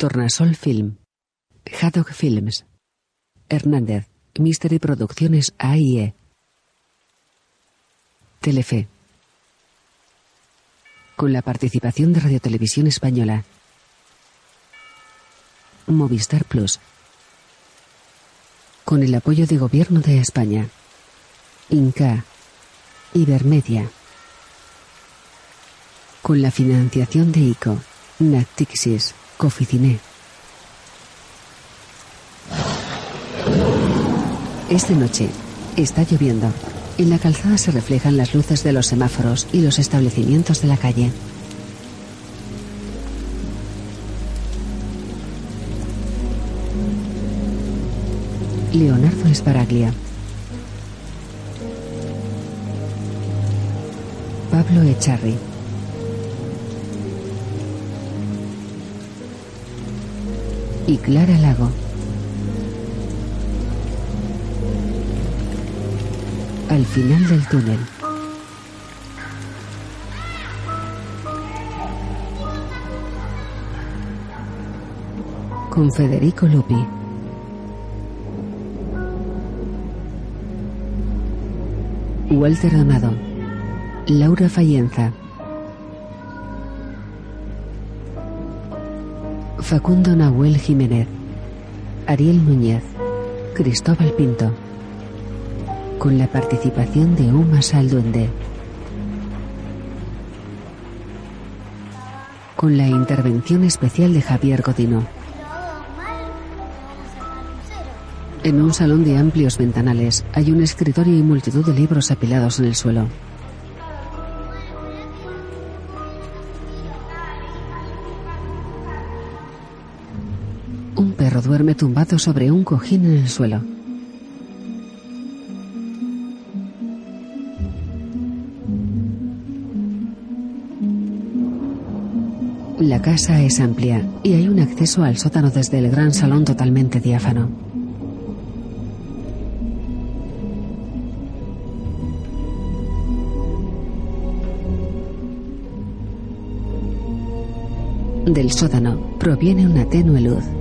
Tornasol Film. Haddock Films. Hernández. Mystery Producciones AIE. Telefe. Con la participación de Radio Televisión Española. Movistar Plus. Con el apoyo de Gobierno de España. Inca. Ibermedia. Con la financiación de ICO. Natixis. Coficiné. Es de noche. Está lloviendo. En la calzada se reflejan las luces de los semáforos y los establecimientos de la calle. Leonardo Esparaglia. Pablo Echarri. Y Clara Lago. Al final del túnel. Con Federico Lupi. Walter Donado. Laura Fallenza. Facundo Nahuel Jiménez. Ariel Núñez. Cristóbal Pinto. Con la participación de Uma Salduende. Con la intervención especial de Javier Godino. En un salón de amplios ventanales hay un escritorio y multitud de libros apilados en el suelo. Tumbado sobre un cojín en el suelo. La casa es amplia y hay un acceso al sótano desde el gran salón totalmente diáfano. Del sótano proviene una tenue luz.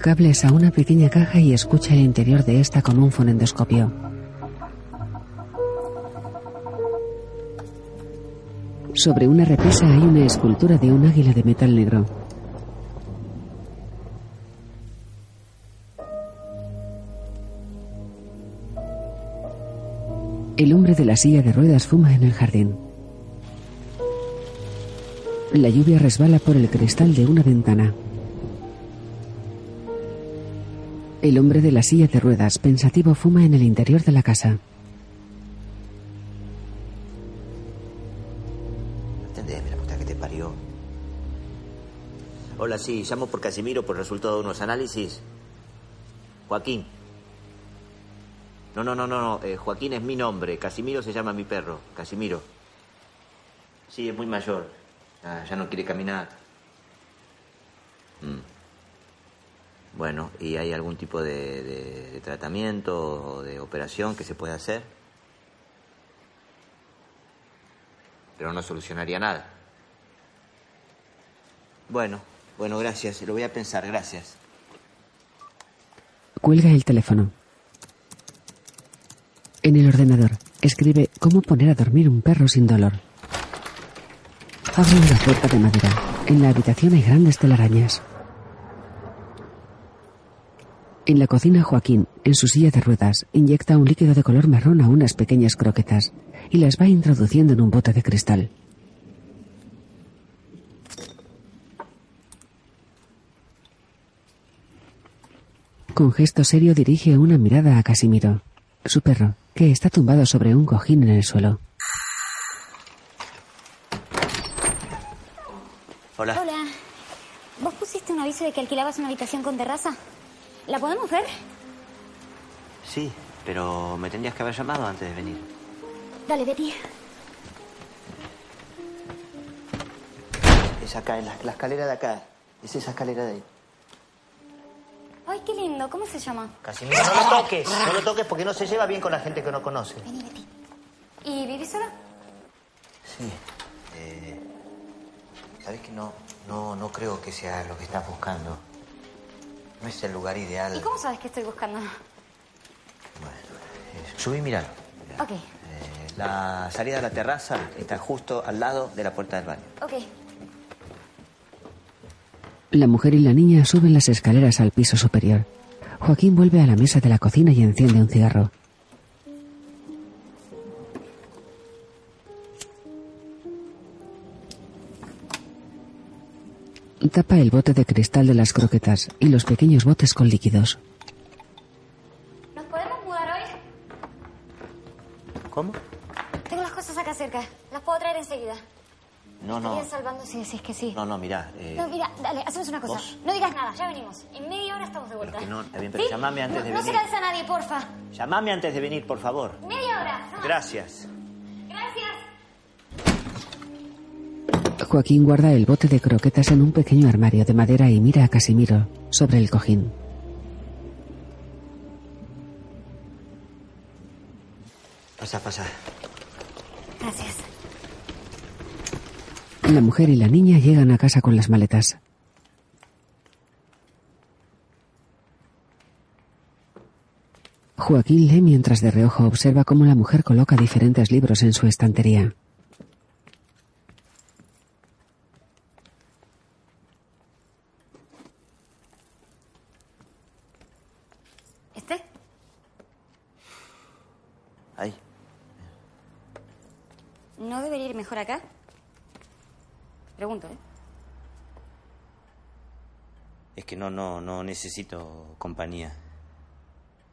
Cables a una pequeña caja y escucha el interior de esta con un fonendoscopio. Sobre una repisa hay una escultura de un águila de metal negro. El hombre de la silla de ruedas fuma en el jardín. La lluvia resbala por el cristal de una ventana. El hombre de la silla de ruedas, pensativo, fuma en el interior de la casa. Atendeme, la puta que te parió. Hola, sí, llamo por Casimiro por resultado de unos análisis. Joaquín. No, no, no, no, no. eh, Joaquín es mi nombre. Casimiro se llama mi perro. Casimiro. Sí, es muy mayor. Ah, ya no quiere caminar. Mm. Bueno, ¿y hay algún tipo de, tratamiento o de operación que se pueda hacer? Pero no solucionaría nada. Bueno, bueno, gracias. Lo voy a pensar, gracias. Cuelga el teléfono. En el ordenador, escribe cómo poner a dormir un perro sin dolor. Abre una puerta de madera. En la habitación hay grandes telarañas. En la cocina, Joaquín, en su silla de ruedas, inyecta un líquido de color marrón a unas pequeñas croquetas y las va introduciendo en un bote de cristal. Con gesto serio dirige una mirada a Casimiro, su perro, que está tumbado sobre un cojín en el suelo. Hola. Hola. ¿Vos pusiste un aviso de que alquilabas una habitación con terraza? ¿La podemos ver? Sí, pero me tendrías que haber llamado antes de venir. Dale, Betty. Es acá, en la, la escalera de acá. Es esa escalera de ahí. Ay, qué lindo. ¿Cómo se llama? Casimiro, no lo toques. No lo toques porque no se lleva bien con la gente que no conoce. Vení, Betty. ¿Y vivís sola? Sí. Eh, Sabes que no, no, no creo que sea lo que estás buscando. No es el lugar ideal. ¿Y cómo sabes que estoy buscando? Bueno, eh, subí y miralo. Mirá. Ok. Eh, la salida a la terraza está justo al lado de la puerta del baño. Ok. La mujer y la niña suben las escaleras al piso superior. Joaquín vuelve a la mesa de la cocina y enciende un cigarro. Tapa el bote de cristal de las croquetas y los pequeños botes con líquidos. ¿Nos podemos mudar hoy? ¿Cómo? Tengo las cosas acá cerca. Las puedo traer enseguida. No, no. Salvando si decís que sí. No, no, mirá. eh, No, mira, dale, hacemos una cosa. ¿Vos? No digas nada, ya venimos. En media hora estamos de vuelta. que no, está bien, pero ¿Sí? llamame antes no, de No se venir. cansa nadie, porfa. Llamame antes de venir, por favor. Media hora. no. Gracias. Gracias. Joaquín guarda el bote de croquetas en un pequeño armario de madera y mira a Casimiro sobre el cojín. Pasa, pasa. Gracias. La mujer y la niña llegan a casa con las maletas. Joaquín lee mientras de reojo observa cómo la mujer coloca diferentes libros en su estantería. ¿Este? Ahí. ¿No debería ir mejor acá? Pregunto, ¿eh? Es que no, no, no necesito compañía.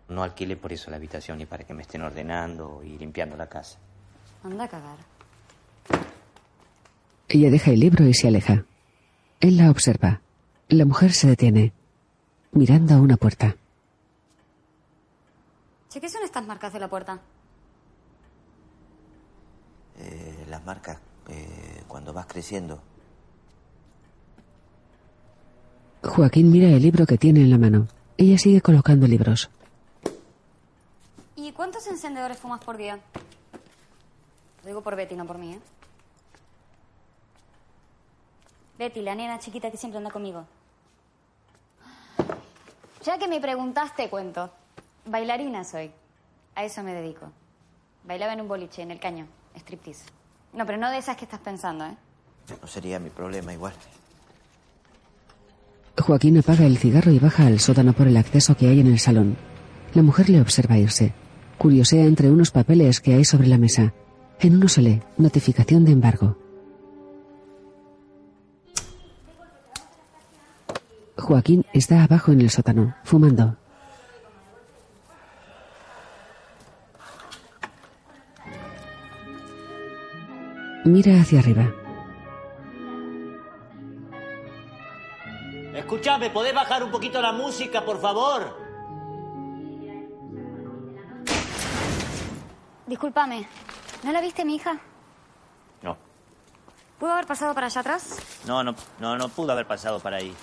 No alquilé por eso la habitación, ni para que me estén ordenando y limpiando la casa. Anda a cagar. Ella deja el libro y se aleja. Él la observa. La mujer se detiene, mirando a una puerta. Che, ¿qué son estas marcas de la puerta? Eh, las marcas, eh, cuando vas creciendo. Joaquín mira el libro que tiene en la mano. Ella sigue colocando libros. ¿Y cuántos encendedores fumas por día? Lo digo por Betty, no por mí, ¿eh? Betty, la nena chiquita que siempre anda conmigo. Ya que me preguntaste, cuento. Bailarina soy. A eso me dedico. Bailaba en un boliche, en el caño. Striptease. No, pero no de esas que estás pensando, ¿eh? No sería mi problema igual. Joaquín apaga el cigarro y baja al sótano por el acceso que hay en el salón. La mujer le observa irse. Curiosea entre unos papeles que hay sobre la mesa. En uno se lee notificación de embargo. Joaquín está abajo en el sótano, fumando. Mira hacia arriba. Escúchame, ¿podés bajar un poquito la música, por favor? Discúlpame. ¿No la viste, mi hija? No, ¿Pudo haber pasado para allá atrás? no, no, no, no pudo haber pasado para ahí.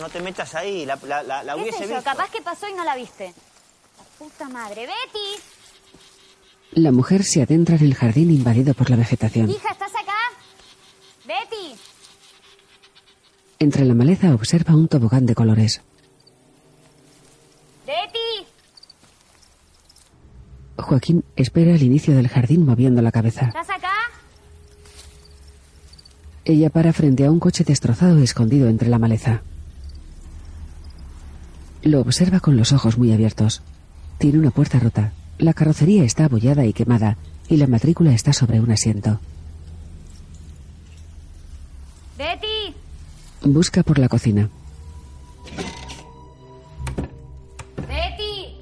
No te metas ahí, la, la, la, la ¿Qué hubiese sé yo? visto. Capaz que pasó y no la viste. La puta madre. ¡Betty! La mujer se adentra en el jardín invadido por la vegetación. Hija, ¿estás acá? ¡Betty! Entre la maleza observa un tobogán de colores. ¡Betty! Joaquín espera al inicio del jardín moviendo la cabeza. ¿Estás acá? Ella para frente a un coche destrozado escondido entre la maleza. Lo observa con los ojos muy abiertos. Tiene una puerta rota. La carrocería está abollada y quemada, y la matrícula está sobre un asiento. ¡Betty! Busca por la cocina. ¡Betty!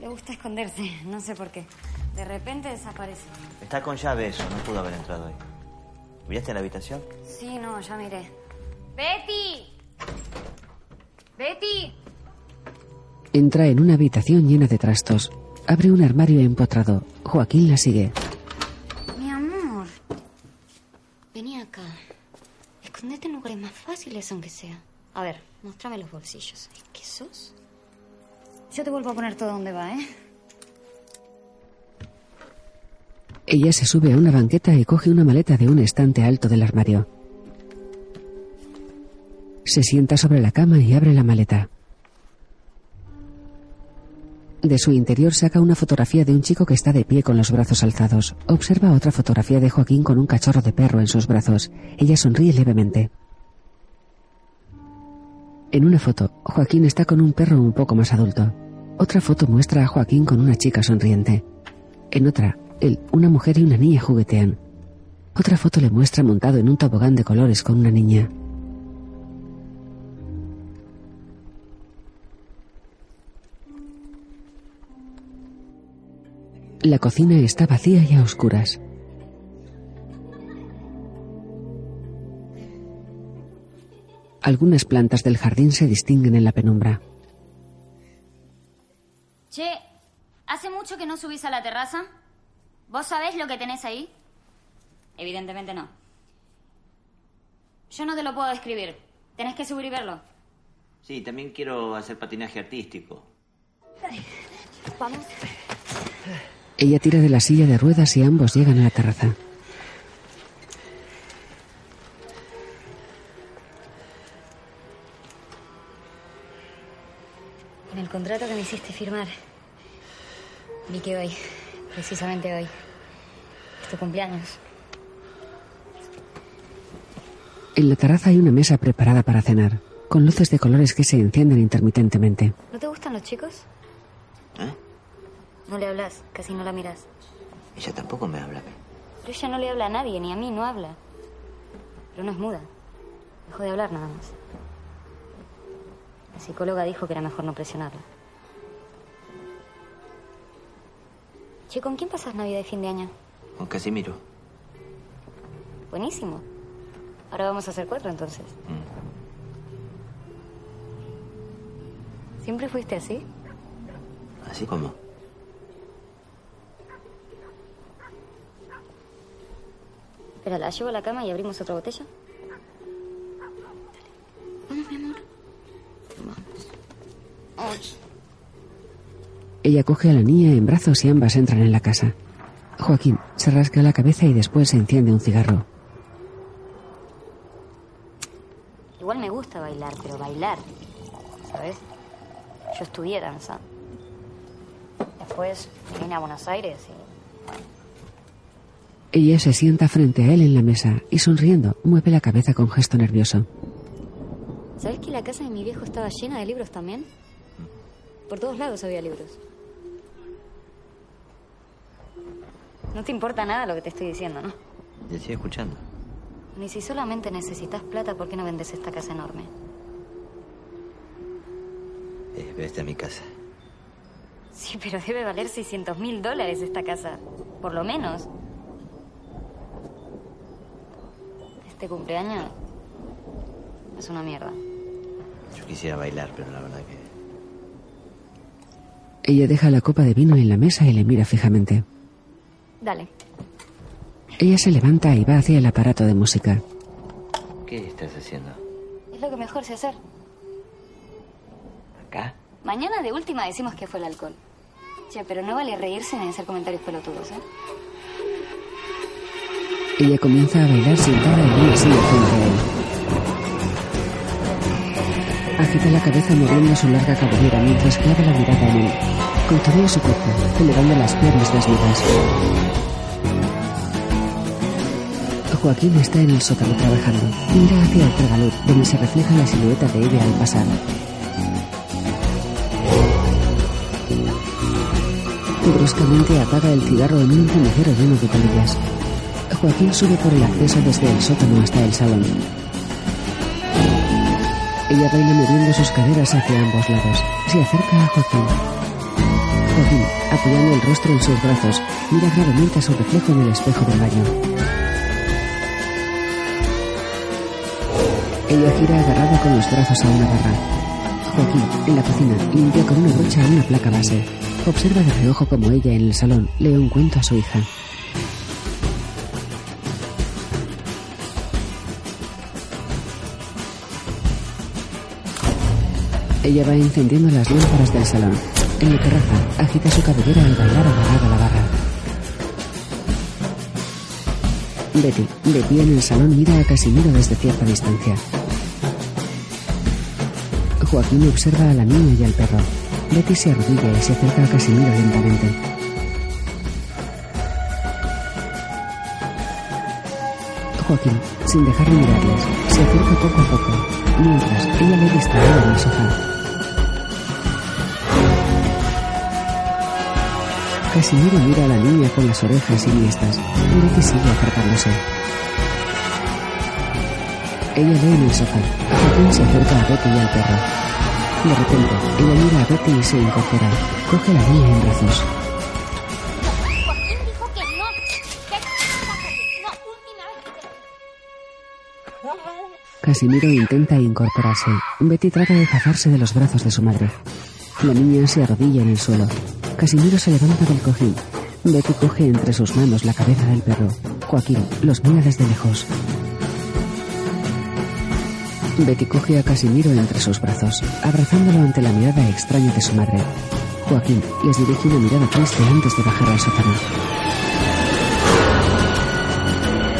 Le gusta esconderse, no sé por qué. De repente desaparece. Está con llave eso, no pudo haber entrado ahí. ¿Miraste la habitación? Sí, no, ya miré. ¡Betty! ¡Betty! Entra en una habitación llena de trastos. Abre un armario empotrado. Joaquín la sigue. Mi amor. Vení acá. Escondete en lugares más fáciles, aunque sea. A ver, mostrame los bolsillos. ¿Qué sos? Yo te vuelvo a poner todo donde va, ¿eh? Ella se sube a una banqueta y coge una maleta de un estante alto del armario. Se sienta sobre la cama y abre la maleta. De su interior saca una fotografía de un chico que está de pie con los brazos alzados. Observa otra fotografía de Joaquín con un cachorro de perro en sus brazos. Ella sonríe levemente. En una foto, Joaquín está con un perro un poco más adulto. Otra foto muestra a Joaquín con una chica sonriente. En otra, él, una mujer y una niña juguetean. Otra foto le muestra montado en un tobogán de colores con una niña. La cocina está vacía y a oscuras. Algunas plantas del jardín se distinguen en la penumbra. Che, ¿hace mucho que no subís a la terraza? ¿Vos sabés lo que tenés ahí? Evidentemente no. Yo no te lo puedo describir. Tenés que subir y verlo. Sí, también quiero hacer patinaje artístico. Vamos. Ella tira de la silla de ruedas y ambos llegan a la terraza. En el contrato que me hiciste firmar, vi que hoy, precisamente hoy, es tu cumpleaños. En la terraza hay una mesa preparada para cenar, con luces de colores que se encienden intermitentemente. ¿No te gustan los chicos? ¿Eh? No le hablas, casi no la miras. Ella tampoco me habla. Pero ella no le habla a nadie, ni a mí, no habla. Pero no es muda. Dejó de hablar nada más. La psicóloga dijo que era mejor no presionarla. Che, ¿con quién pasas Navidad y fin de año? Con Casimiro. Buenísimo. Ahora vamos a hacer cuatro entonces. ¿Siempre fuiste así? ¿Así como? Espera, la llevo a la cama y abrimos otra botella. Vamos, mi amor. Vamos. Ella coge a la niña en brazos y ambas entran en la casa. Joaquín se rasca la cabeza y después se enciende un cigarro. Igual me gusta bailar, pero bailar. ¿Sabes? Yo estudié danza. Después vine a Buenos Aires y. Ella se sienta frente a él en la mesa y sonriendo mueve la cabeza con gesto nervioso. ¿Sabes que la casa de mi viejo estaba llena de libros también? Por todos lados había libros. No te importa nada lo que te estoy diciendo, ¿no? Y él sigue escuchando. Ni si solamente necesitas plata, ¿por qué no vendes esta casa enorme? Eh, vete a mi casa. Sí, pero debe valer 600 mil dólares esta casa. Por lo menos. Este cumpleaños es una mierda. Yo quisiera bailar, pero la verdad que... Ella deja la copa de vino en la mesa y le mira fijamente. Dale. Ella se levanta y va hacia el aparato de música. ¿Qué estás haciendo? Es lo que mejor sé hacer. ¿Acá? Mañana de última decimos que fue el alcohol. Che, pero no vale reírse ni hacer comentarios pelotudos, ¿eh? Ella comienza a bailar sentada en una silla frente a él. Agita la cabeza moviendo su larga cabellera mientras clava la mirada en él. Contornea su cuerpo, elevando las piernas desnudas. Joaquín está en el sótano trabajando. Mira hacia el tragaluz, donde se refleja la silueta de ella al pasar. Bruscamente apaga el cigarro en un cenicero lleno de colillas. Joaquín sube por el acceso desde el sótano hasta el salón. Ella baila moviendo sus caderas hacia ambos lados. Se acerca a Joaquín. Joaquín, apoyando el rostro en sus brazos, mira gravemente a su reflejo en el espejo del baño. Ella gira agarrada con los brazos a una barra. Joaquín, en la cocina, limpia con una brocha una placa base. Observa de reojo como ella en el salón lee un cuento a su hija. Ella va encendiendo las lámparas del salón. En la terraza, agita su cabellera al bailar agarrada a la barra. Betty, de pie en el salón, mira a Casimiro desde cierta distancia. Joaquín observa a la niña y al perro. Betty se arrodilla y se acerca a Casimiro lentamente. Joaquín, sin dejar de mirarles, se acerca poco a poco, mientras ella le distrae en el sofá. Casimiro mira a la niña con las orejas siniestras y Betty sigue acercándose. Ella lee en el sofá. Joaquín se acerca a Betty y al perro. De repente, ella mira a Betty y se incorpora. Coge a la niña en brazos. Que. Que que Casimiro intenta incorporarse. Betty trata de zafarse de los brazos de su madre. La niña se arrodilla en el suelo. Casimiro se levanta del cojín. Betty coge entre sus manos la cabeza del perro. Joaquín los mira desde lejos. Betty coge a Casimiro entre sus brazos, abrazándolo ante la mirada extraña de su madre. Joaquín les dirige una mirada triste antes de bajar al sótano.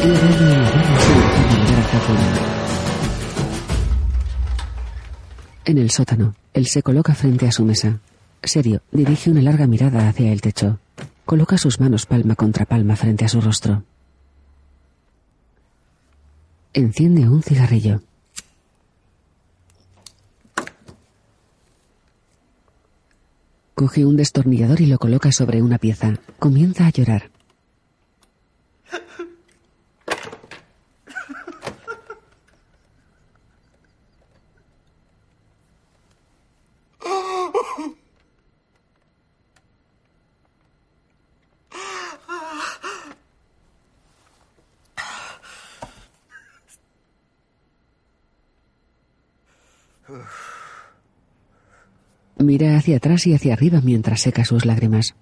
A la mirar a. En el sótano, él se coloca frente a su mesa. Serio, dirige una larga mirada hacia el techo. Coloca sus manos palma contra palma frente a su rostro. Enciende un cigarrillo. Coge un destornillador y lo coloca sobre una pieza. Comienza a llorar. Mira hacia atrás y hacia arriba mientras seca sus lágrimas.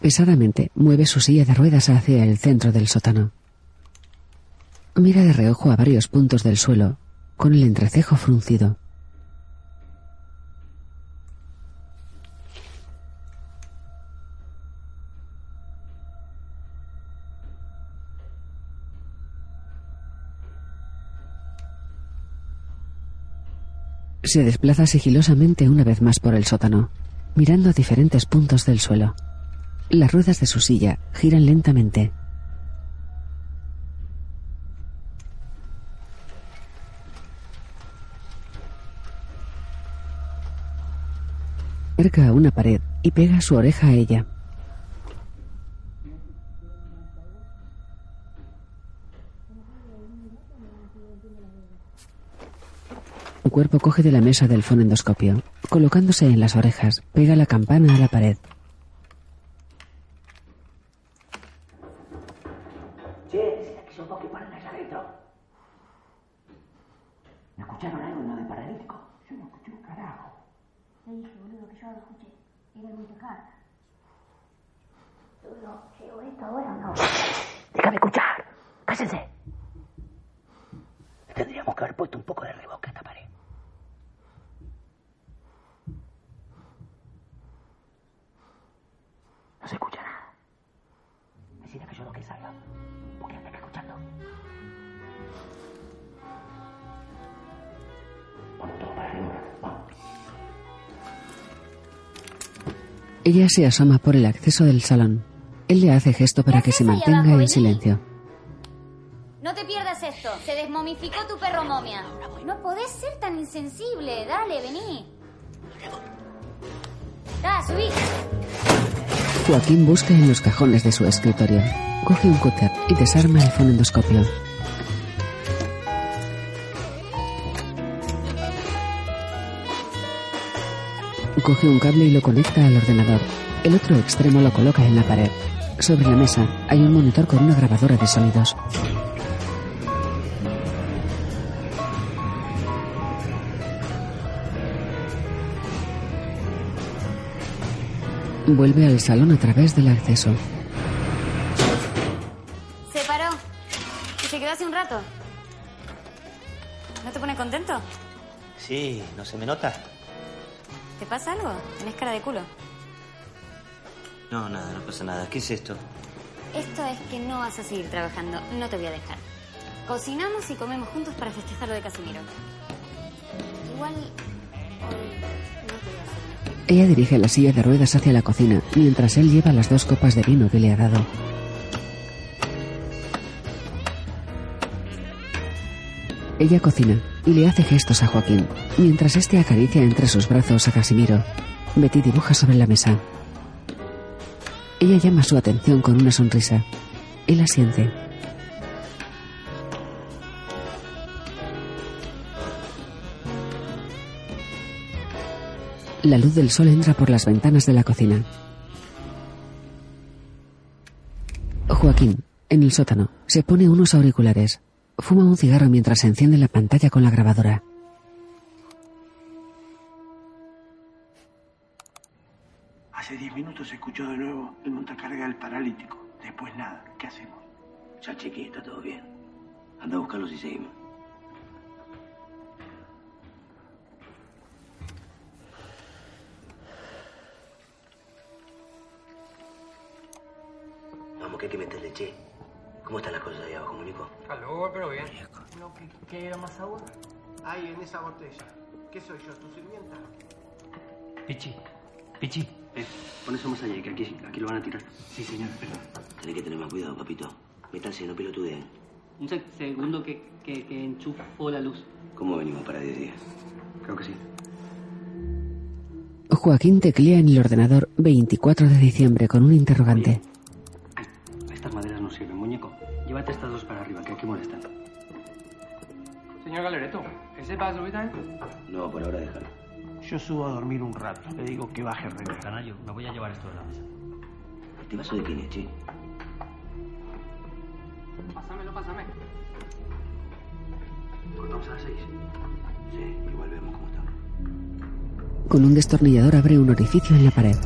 Pesadamente mueve su silla de ruedas hacia el centro del sótano. Mira de reojo a varios puntos del suelo, con el entrecejo fruncido. Se desplaza sigilosamente una vez más por el sótano, mirando a diferentes puntos del suelo. Las ruedas de su silla giran lentamente. Cerca a una pared y pega su oreja a ella. Su cuerpo coge de la mesa del fonendoscopio. Colocándose en las orejas, pega la campana a la pared. Ella se asoma por el acceso del salón. Él le hace gesto para que se mantenga abajo? en silencio. No te pierdas esto. Se desmomificó tu perro momia. No podés ser tan insensible. Dale, vení. Da, subí. Joaquín busca en los cajones de su escritorio. Coge un cúter y desarma el fonendoscopio. Coge un cable y lo conecta al ordenador. El otro extremo lo coloca en la pared. Sobre la mesa hay un monitor con una grabadora de sonidos. Vuelve al salón a través del acceso. Se paró. Y se quedó hace un rato. ¿No te pone contento? Sí, ¿no se me nota? ¿Te pasa algo? Tenés cara de culo. No, nada, no pasa nada. ¿Qué es esto? Esto es que no vas a seguir trabajando. No te voy a dejar. Cocinamos y comemos juntos para festejar lo de Casimiro. Igual... Ella dirige la silla de ruedas hacia la cocina, mientras él lleva las dos copas de vino que le ha dado. Ella cocina y le hace gestos a Joaquín, mientras este acaricia entre sus brazos a Casimiro. Betty dibuja sobre la mesa. Ella llama su atención con una sonrisa. Él asiente. La luz del sol entra por las ventanas de la cocina. Joaquín, en el sótano, se pone unos auriculares. Fuma un cigarro mientras enciende la pantalla con la grabadora. Hace 10 minutos se escuchó de nuevo el montacarga del paralítico. Después nada. ¿Qué hacemos? Ya está todo bien. Anda a buscarlos y seguimos. Vamos, que hay que meterle, che. ¿Cómo están las cosas ahí abajo, Mónico? Calor, pero bien. No, ¿qué, qué era más agua? Ahí, en esa botella. ¿Qué soy yo, tu sirvienta? Pichi, Pichi. Eh, pon eso más allá, que aquí, aquí lo van a tirar. Sí, señor, perdón. Tenés que tener más cuidado, papito. Métanse, no pelotudeen. Un seg- segundo que, que, que enchufo la luz. ¿Cómo venimos para 10 días? Creo que sí. Joaquín teclea en el ordenador 24 de diciembre con un interrogante. Subo a dormir un rato. Le digo que baje René. Canario, me voy a llevar esto de la mesa. ¿Este vaso de quién es, che? Pásamelo, pásame. Cortamos a las seis. Sí, igual vemos cómo estamos. Con un destornillador abre un orificio en la pared.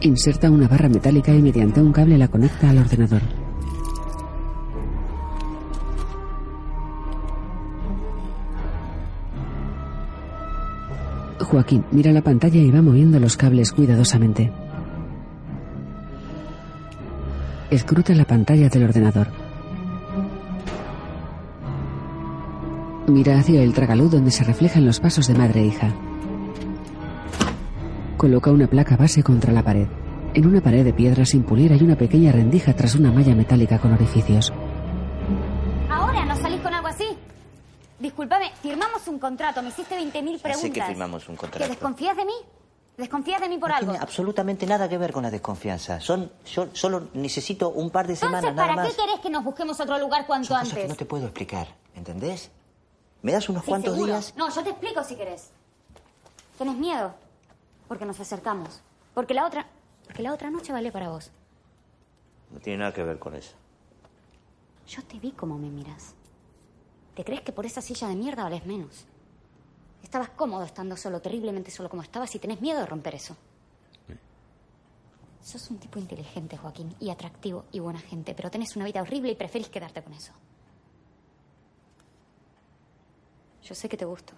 Inserta una barra metálica y mediante un cable la conecta al ordenador. Joaquín mira la pantalla y va moviendo los cables cuidadosamente. Escruta la pantalla del ordenador. Mira hacia el tragaluz donde se reflejan los pasos de madre e hija. Coloca una placa base contra la pared. En una pared de piedra sin pulir hay una pequeña rendija tras una malla metálica con orificios. Contrato, me hiciste 20.000 preguntas. Ya sé que firmamos un ¿Que contrato. desconfías de mí? ¿Desconfías de mí por No algo? tiene absolutamente nada que ver con la desconfianza. Son, yo solo necesito un par de Entonces, semanas nada ¿para más. qué querés que nos busquemos otro lugar cuanto Son cosas antes? que no te puedo explicar, ¿entendés? ¿Me das unos Sí, cuantos seguro. días? No, yo te explico si querés. ¿Tenés miedo? Porque nos acercamos. Porque la otra... Porque la otra noche vale para vos. No tiene nada que ver con eso. Yo te vi cómo me miras. ¿Te crees que por esa silla de mierda vales menos? Estabas cómodo estando solo, terriblemente solo como estabas y tenés miedo de romper eso. Sos un tipo inteligente, Joaquín, y atractivo y buena gente, pero tenés una vida horrible y preferís quedarte con eso. Yo sé que te gusto.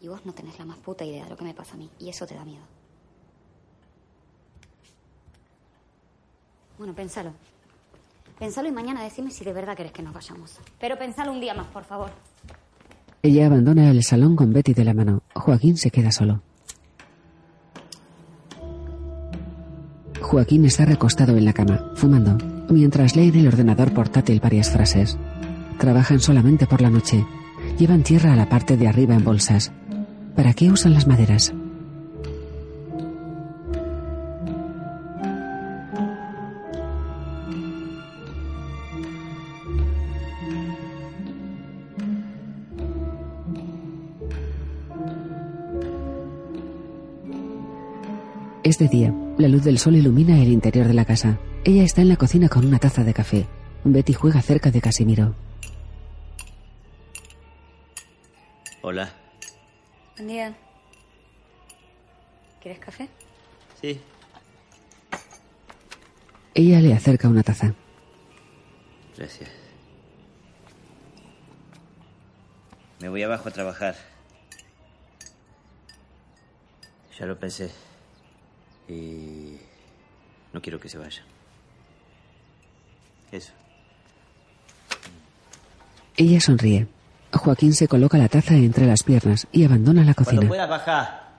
Y vos no tenés la más puta idea de lo que me pasa a mí, y eso te da miedo. Bueno, pensalo. Pensalo y mañana decime si de verdad querés que nos vayamos. Pero pensalo un día más, por favor. Ella abandona el salón con Betty de la mano. Joaquín se queda solo. Joaquín está recostado en la cama, fumando, mientras lee en el ordenador portátil varias frases. Trabajan solamente por la noche. Llevan tierra a la parte de arriba en bolsas. ¿Para qué usan las maderas? De día. La luz del sol ilumina el interior de la casa. Ella está en la cocina con una taza de café. Betty juega cerca de Casimiro. Hola. Buen día. ¿Quieres café? Sí. Ella le acerca una taza. Gracias. Me voy abajo a trabajar. Ya lo pensé. Y no quiero que se vaya. Eso. Ella sonríe. Joaquín se coloca la taza entre las piernas y abandona la Cuando cocina. puedas bajar.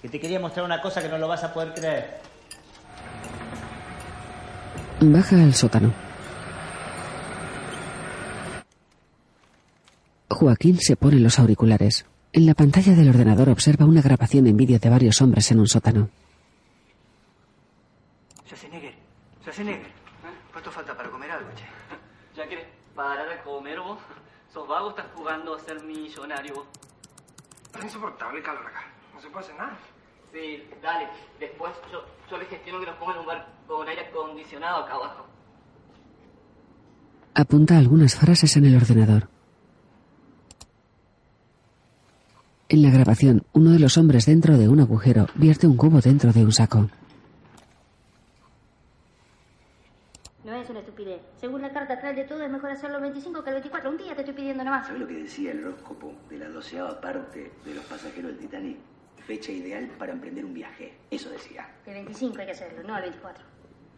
Que te quería mostrar una cosa que no lo vas a poder creer. Baja al sótano. Joaquín se pone los auriculares. En la pantalla del ordenador observa una grabación en vídeo de varios hombres en un sótano. Schwarzenegger, Schwarzenegger. ¿Cuánto falta para comer algo, che? ¿Ya quieres parar de comer vos? Sos vago, estás jugando a ser millonario vos. Está insoportable el calor acá. No se puede hacer nada. Sí, dale. Después yo, yo le gestiono que nos pongan un bar con aire acondicionado acá abajo. Apunta algunas frases en el ordenador. En la grabación, uno de los hombres dentro de un agujero vierte un cubo dentro de un saco. No estupidez. Según la carta astral de todo, es mejor hacerlo el 25 que el 24. Un día te estoy pidiendo nomás. ¿Sabes lo que decía el horóscopo de la doceava parte de los pasajeros del Titanic? Fecha ideal para emprender un viaje. Eso decía. El 25 hay que hacerlo, no el 24.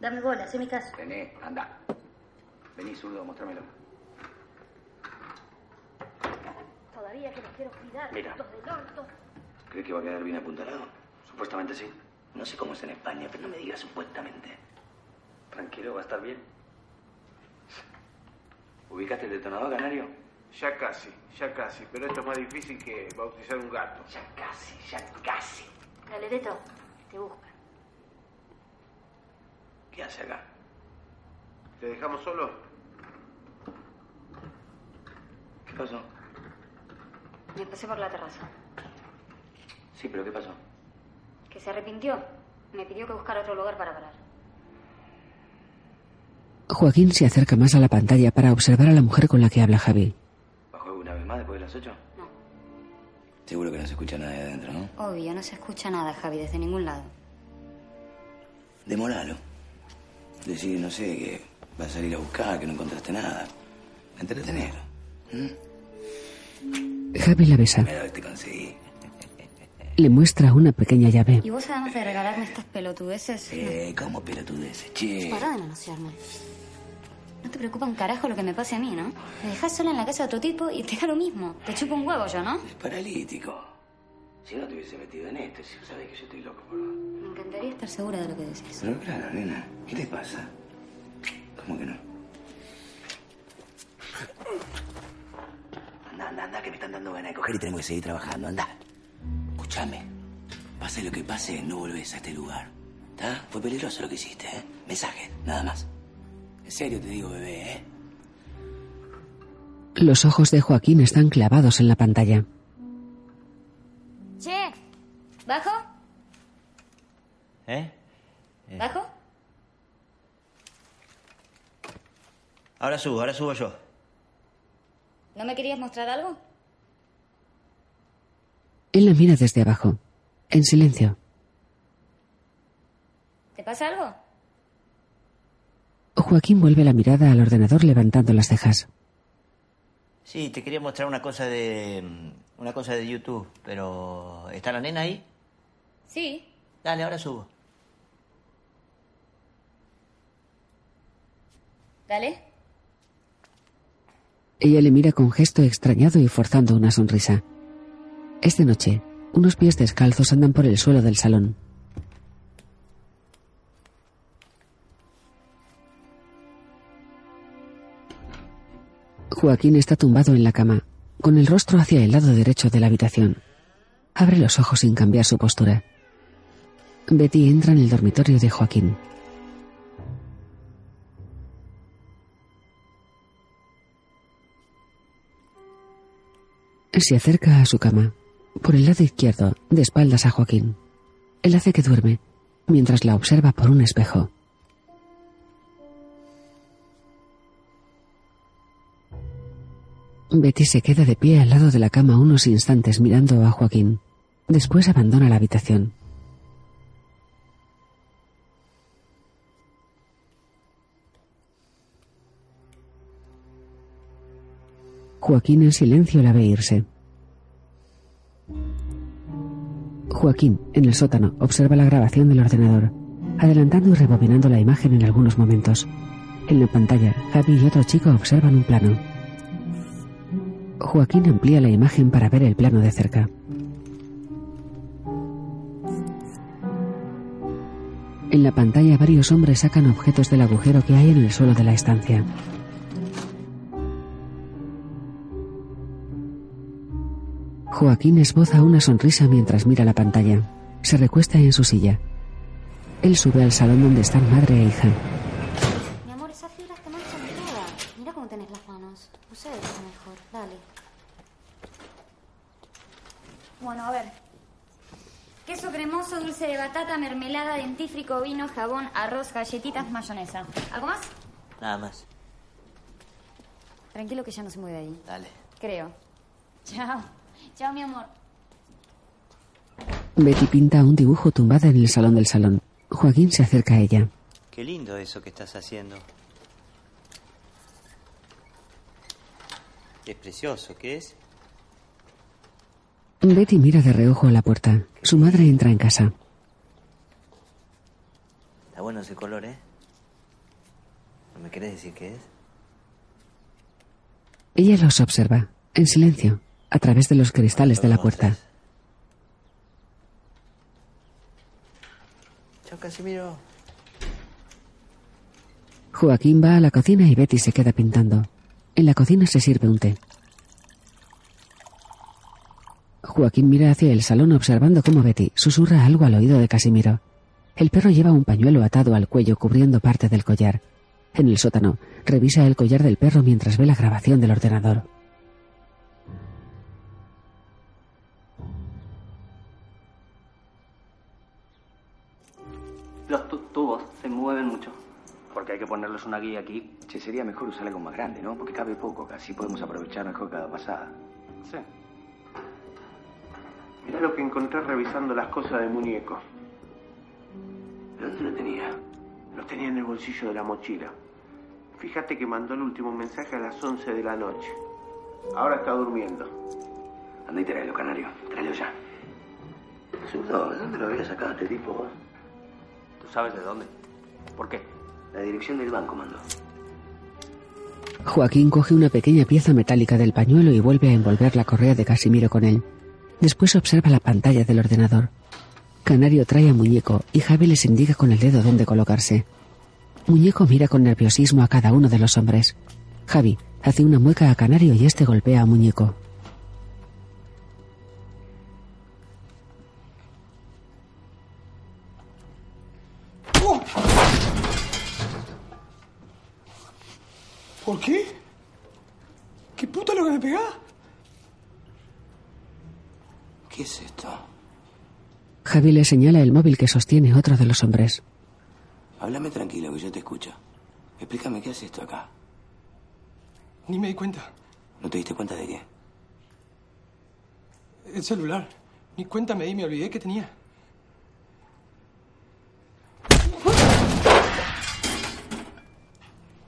Dame bola, haceme caso. René, anda. Vení, zurdo, mostrámelo. Todavía que los quiero cuidar. Mira. Los del orto. ¿Crees que va a quedar bien apuntalado? Supuestamente sí. No sé cómo es en España, pero no me digas supuestamente. Tranquilo, va a estar bien. ¿Ubicaste el detonador, Canario? Ya casi, ya casi. Pero esto es más difícil que bautizar un gato. Ya casi, ya casi. Galereto, te buscan. ¿Qué hace acá? ¿Te dejamos solo? ¿Qué pasó? Me pasé por la terraza. Sí, pero ¿qué pasó? Que se arrepintió. Me pidió que buscara otro lugar para parar. Joaquín se acerca más a la pantalla para observar a la mujer con la que habla Javi. ¿Bajó alguna vez más después de las ocho? No. Seguro que no se escucha nada de adentro, ¿no? Obvio, no se escucha nada, Javi, desde ningún lado. Demoralo. Decir, no sé, que vas a salir a buscar, que no encontraste nada. Entretener. Javi la besa. Te conseguí. Le muestra una pequeña llave. Y vos, además de regalarme estas pelotudeces. Eh, ¿cómo pelotudeces? Che. Pará de manosearme. No te preocupa un carajo lo que me pase a mí, ¿no? Me dejas sola en la casa de otro tipo y te da lo mismo. Te chupo un huevo yo, ¿no? Es paralítico. Si no te hubiese metido en esto, si sabes que yo estoy loco por. Me encantaría estar segura de lo que decís. Pero claro, nena, ¿qué te pasa? ¿Cómo que no? Anda, anda, anda, que me están dando ganas de coger y tenemos que seguir trabajando, anda. Escúchame. Pase lo que pase, no volvés a este lugar. ¿Está? Fue peligroso lo que hiciste, ¿eh? Mensaje, nada más. En serio te digo, bebé, ¿eh? Los ojos de Joaquín están clavados en la pantalla. Che, ¿bajo? ¿Eh? ¿Bajo? Ahora subo, ahora subo yo. ¿No me querías mostrar algo? Él la mira desde abajo, en silencio. ¿Te pasa algo? Joaquín vuelve la mirada al ordenador levantando las cejas. Sí, te quería mostrar una cosa de. mm, Una cosa de YouTube, pero. ¿Está la nena ahí? Sí. Dale, ahora subo. Dale. Ella le mira con gesto extrañado y forzando una sonrisa. Es de noche. Unos pies descalzos andan por el suelo del salón. Joaquín está tumbado en la cama, con el rostro hacia el lado derecho de la habitación. Abre los ojos sin cambiar su postura. Betty entra en el dormitorio de Joaquín. Se acerca a su cama, por el lado izquierdo, de espaldas a Joaquín. Él hace que duerme, mientras la observa por un espejo. Betty se queda de pie al lado de la cama unos instantes mirando a Joaquín. Después abandona la habitación. Joaquín en silencio la ve irse. Joaquín, en el sótano, observa la grabación del ordenador, adelantando y rebobinando la imagen en algunos momentos. En la pantalla, Javi y otro chico observan un plano. Joaquín amplía la imagen para ver el plano de cerca. En la pantalla varios hombres sacan objetos del agujero que hay en el suelo de la estancia. Joaquín esboza una sonrisa mientras mira la pantalla. Se recuesta en su silla. Él sube al salón donde están madre e hija. Mi amor, esas fibras te manchan toda. Mira cómo tenés las manos. Ustedes está mejor. Dale. Bueno, a ver. Queso cremoso, dulce de batata, mermelada, dentífrico, vino, jabón, arroz, galletitas, mayonesa. ¿Algo más? Nada más. Tranquilo que ya no se mueve ahí. Dale. Creo. Chao. Chao, mi amor. Betty pinta un dibujo tumbada en el salón del salón. Joaquín se acerca a ella. Qué lindo eso que estás haciendo. Es precioso, ¿qué es? Betty mira de reojo a la puerta. Su madre entra en casa. Está bueno ese color, ¿eh? ¿No me querés decir qué es? Ella los observa, en silencio, a través de los cristales de la puerta. Chao, Casimiro. Joaquín va a la cocina y Betty se queda pintando. En la cocina se sirve un té. Joaquín mira hacia el salón observando cómo Betty susurra algo al oído de Casimiro. El perro lleva un pañuelo atado al cuello cubriendo parte del collar. En el sótano, revisa el collar del perro mientras ve la grabación del ordenador. Los tu- tubos se mueven mucho. Porque hay que ponerles una guía aquí. Che, sería mejor usar algo más grande, ¿no? Porque cabe poco. Así podemos aprovechar mejor cada pasada. Sí. Mirá lo que encontré revisando las cosas de muñeco. ¿Dónde lo tenía? Lo tenía en el bolsillo de la mochila. Fíjate que mandó el último mensaje a las 11 de la noche. Ahora está durmiendo. Anda y tráelo, canario. Tráelo ya. Zurdo, ¿de dónde lo había sacado este tipo? vos? ¿Tú sabes de dónde? ¿Por qué? La dirección del banco mandó. Joaquín coge una pequeña pieza metálica del pañuelo y vuelve a envolver la correa de Casimiro con él. Después observa la pantalla del ordenador. Canario trae a Muñeco y Javi les indica con el dedo dónde colocarse. Muñeco mira con nerviosismo a cada uno de los hombres. Javi hace una mueca a Canario y este golpea a Muñeco. ¿Por qué? ¿Qué puta lo que me pegás? ¿Qué es esto? Javi le señala el móvil que sostiene otro de los hombres. Háblame tranquilo, que yo te escucho. Explícame qué hace esto acá. Ni me di cuenta. ¿No te diste cuenta de qué? El celular. Ni cuenta me di, me olvidé que tenía.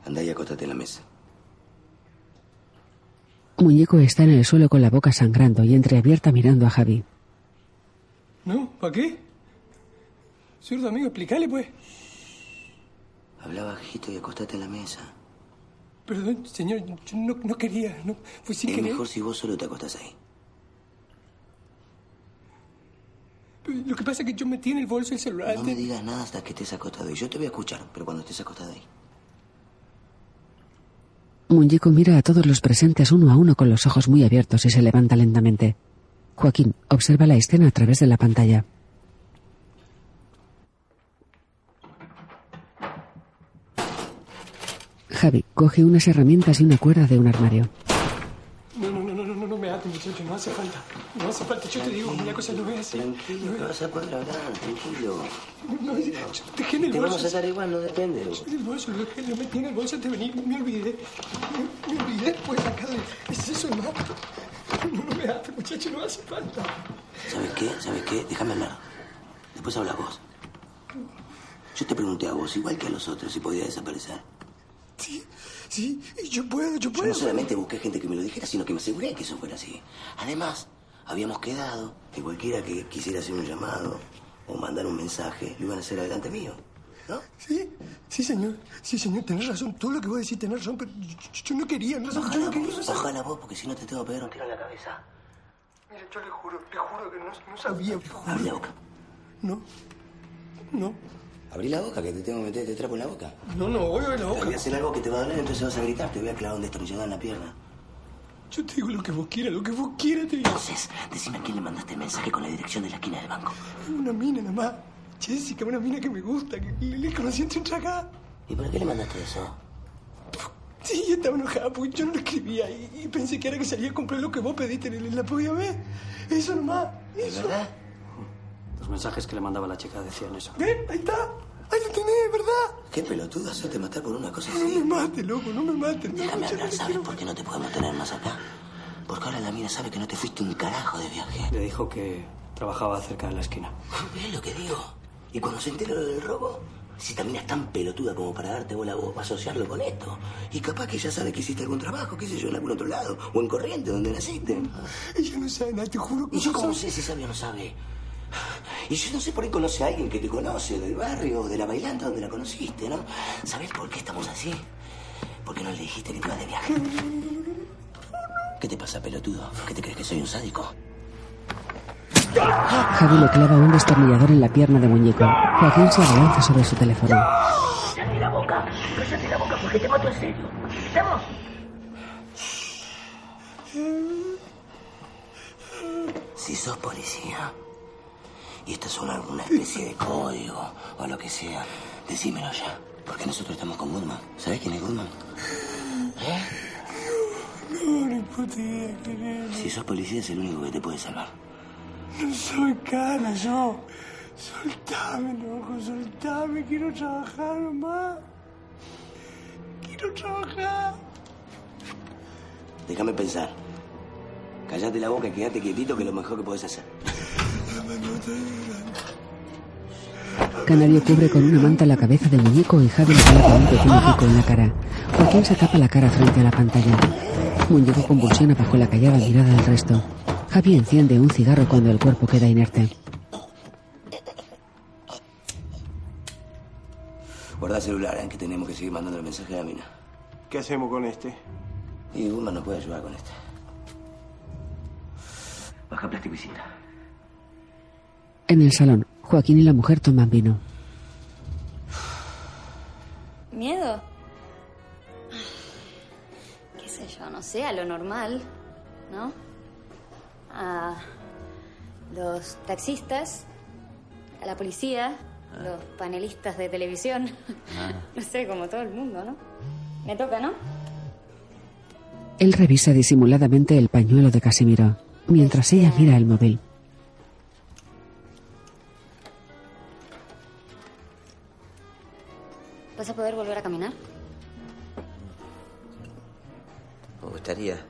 Anda y acostate en la mesa. Muñeco está en el suelo con la boca sangrando y entreabierta mirando a Javi. ¿No? ¿Para qué? Zurdo, amigo, explícale, pues. Habla bajito y acostate en la mesa. Perdón, señor, yo no, no quería. No, fue sin es querer. mejor si vos solo te acostás ahí. Lo que pasa es que yo metí en el bolso el celular. No me digas nada hasta que estés acostado. Y yo te voy a escuchar, pero cuando estés acostado ahí. Muñeco mira a todos los presentes uno a uno con los ojos muy abiertos y se levanta lentamente. Joaquín observa la escena a través de la pantalla. Javi coge unas herramientas y una cuerda de un armario. No, no, no, no, no, no, no me ate, muchacho, no hace falta. No hace falta, yo te digo, una cosa no es así. Tranquilo, te vas a poder hablar, tranquilo. No, yo dejé en el Te bolso. vamos a dar igual, no depende. El bolso, lo dejé, lo metí en el bolso antes de venir, me olvidé. Me, me olvidé, pues acá de... Es eso, no. No, no me ate, muchacho, no hace falta. ¿Sabes qué? ¿Sabes qué? Déjame hablar. Después habla vos. Yo te pregunté a vos, igual que a los otros, si podía desaparecer. Sí, sí, yo puedo, yo Yo puedo. no solamente busqué gente que me lo dijera, sino que me aseguré que eso fuera así. Además, habíamos quedado que cualquiera que quisiera hacer un llamado o mandar un mensaje lo iban a hacer adelante mío. ¿No? Sí, sí, señor. Sí, señor, tenés razón. Todo lo que vos decís tenés razón, pero yo, yo- yo no quería, no, yo Ojalá no quería. vos, ojalá vos, porque si no te tengo que pegar un tiro en la cabeza. Mira, yo le juro, le juro que no, no sabía. juro. Abrí la boca. No, no, Abrí la boca, que te tengo que meter este trapo en la boca. no, no, voy a ver la Te voy a boca. hacer algo que te va a doler, entonces vas a gritar. Te voy a clavar un destornillador en la pierna. Yo te digo lo que vos quieras, lo que vos quieras te digo. Entonces, decime a quién le mandaste el mensaje con la dirección de la esquina del banco. Una mina nada más. Jessica, una mina que me gusta, que le, le conocí en acá. ¿Y por qué le mandaste eso? Sí, estaba enojada porque yo no lo escribía y, y pensé que ahora que salía a comprar lo que vos pediste, le- la podía ver. Eso nomás, ¿De eso. verdad? Los mensajes que le mandaba la chica decían eso. ¿Ven? Ahí está. Ahí lo tenés, ¿verdad? Qué pelotudo hacerte matar por una cosa No me así. mates, loco, no me mates. Déjame hablar, ¿sabes por qué no te podemos tener más acá? Porque ahora la mina sabe que no te fuiste un carajo de viaje. Le dijo que trabajaba cerca de la esquina. ¿Ves lo que digo? Y cuando se enteró del robo, si también es tan pelotuda como para darte bola a vos, va a asociarlo con esto. Y capaz que ella sabe que hiciste algún trabajo, qué sé yo, en algún otro lado, o en Corriente, donde naciste. Ella no sabe nada, te juro que ¿Y yo no cómo sé si sabe o no sabe? Y yo no sé por qué conoce a alguien que te conoce, del barrio, de la bailanta donde la conociste, ¿no? ¿Sabes por qué estamos así? Porque no le dijiste que te ibas de viaje. ¿Qué te pasa, pelotudo? ¿Qué te crees que soy un sádico? Javi le clava un destornillador en la pierna de muñeco. Joaquín se abalanza sobre su teléfono. Cállate la boca, cállate la boca porque te mato en serio. ¿Estamos? Si sos policía y esto es una, alguna especie de código o lo que sea, decímelo ya. Porque nosotros estamos con Goodman. ¿Sabés quién es Goodman? ¿Eh? No, ni puta idea quién es. Si sos policía es el único que te puede salvar. No soy cara, yo. Soltame, loco, soltame. Quiero trabajar nomás. Quiero trabajar. Déjame pensar. Cállate la boca y quédate quietito que es lo mejor que podés hacer. Canario cubre con una manta la cabeza del muñeco y Javi le clava un pequeño pico en la cara. Joaquín se tapa la cara frente a la pantalla. Muñeco convulsiona bajo la callada mirada del resto. Javi enciende un cigarro cuando el cuerpo queda inerte. Guarda el celular, ¿eh? que tenemos que seguir mandando el mensaje a la mina. ¿Qué hacemos con este? Y Guzmán nos puede ayudar con este. Baja plástico y cinta. En el salón, Joaquín y la mujer toman vino. ¿Miedo? ¿Qué sé yo? No sé, a lo normal, ¿no? A los taxistas, a la policía, los panelistas de televisión. No sé, como todo el mundo, ¿no? Me toca, ¿no? Él revisa disimuladamente el pañuelo de Casimiro, mientras ella mira el móvil. ¿Vas a poder volver a caminar? Me gustaría.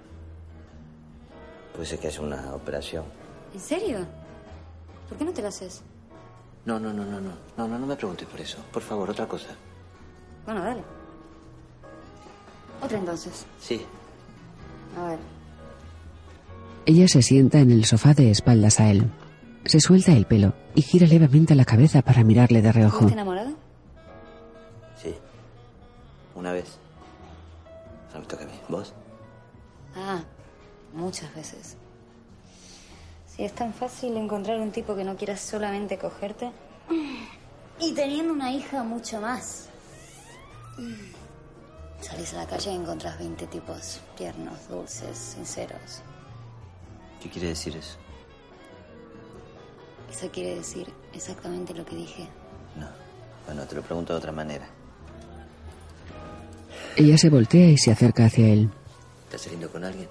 Puede ser que haya una operación. ¿En serio? ¿Por qué no te lo haces? No, no, no, no, no. No, no, no me preguntes por eso. Por favor, otra cosa. Bueno, dale. Otra entonces. Sí. A ver. Ella se sienta en el sofá de espaldas a él. Se suelta el pelo y gira levemente la cabeza para mirarle de reojo. ¿Estás enamorado? Una vez. No me toca a mí. ¿Vos? Ah, muchas veces. Si es tan fácil encontrar un tipo que no quiera solamente cogerte. Y teniendo una hija, mucho más. Salís a la calle y encontrás 20 tipos tiernos, dulces, sinceros. ¿Qué quiere decir eso? Eso quiere decir exactamente lo que dije. No. Bueno, te lo pregunto de otra manera. Ella se voltea y se acerca hacia él. ¿Estás saliendo con alguien?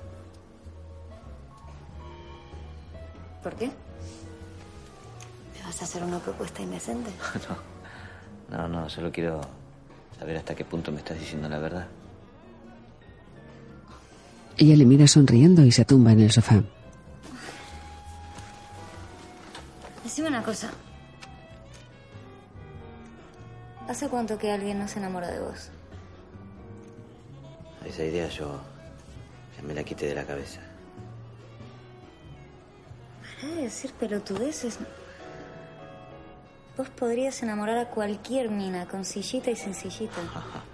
¿Por qué? ¿Me vas a hacer una propuesta indecente? no. No, no, solo quiero saber hasta qué punto me estás diciendo la verdad. Ella le mira sonriendo y se tumba en el sofá. Decime una cosa. ¿Hace cuánto que alguien no se enamora de vos? Esa idea yo ya me la quité de la cabeza. Pará de decir pelotudeces. Vos podrías enamorar a cualquier mina con sillita y sencillita.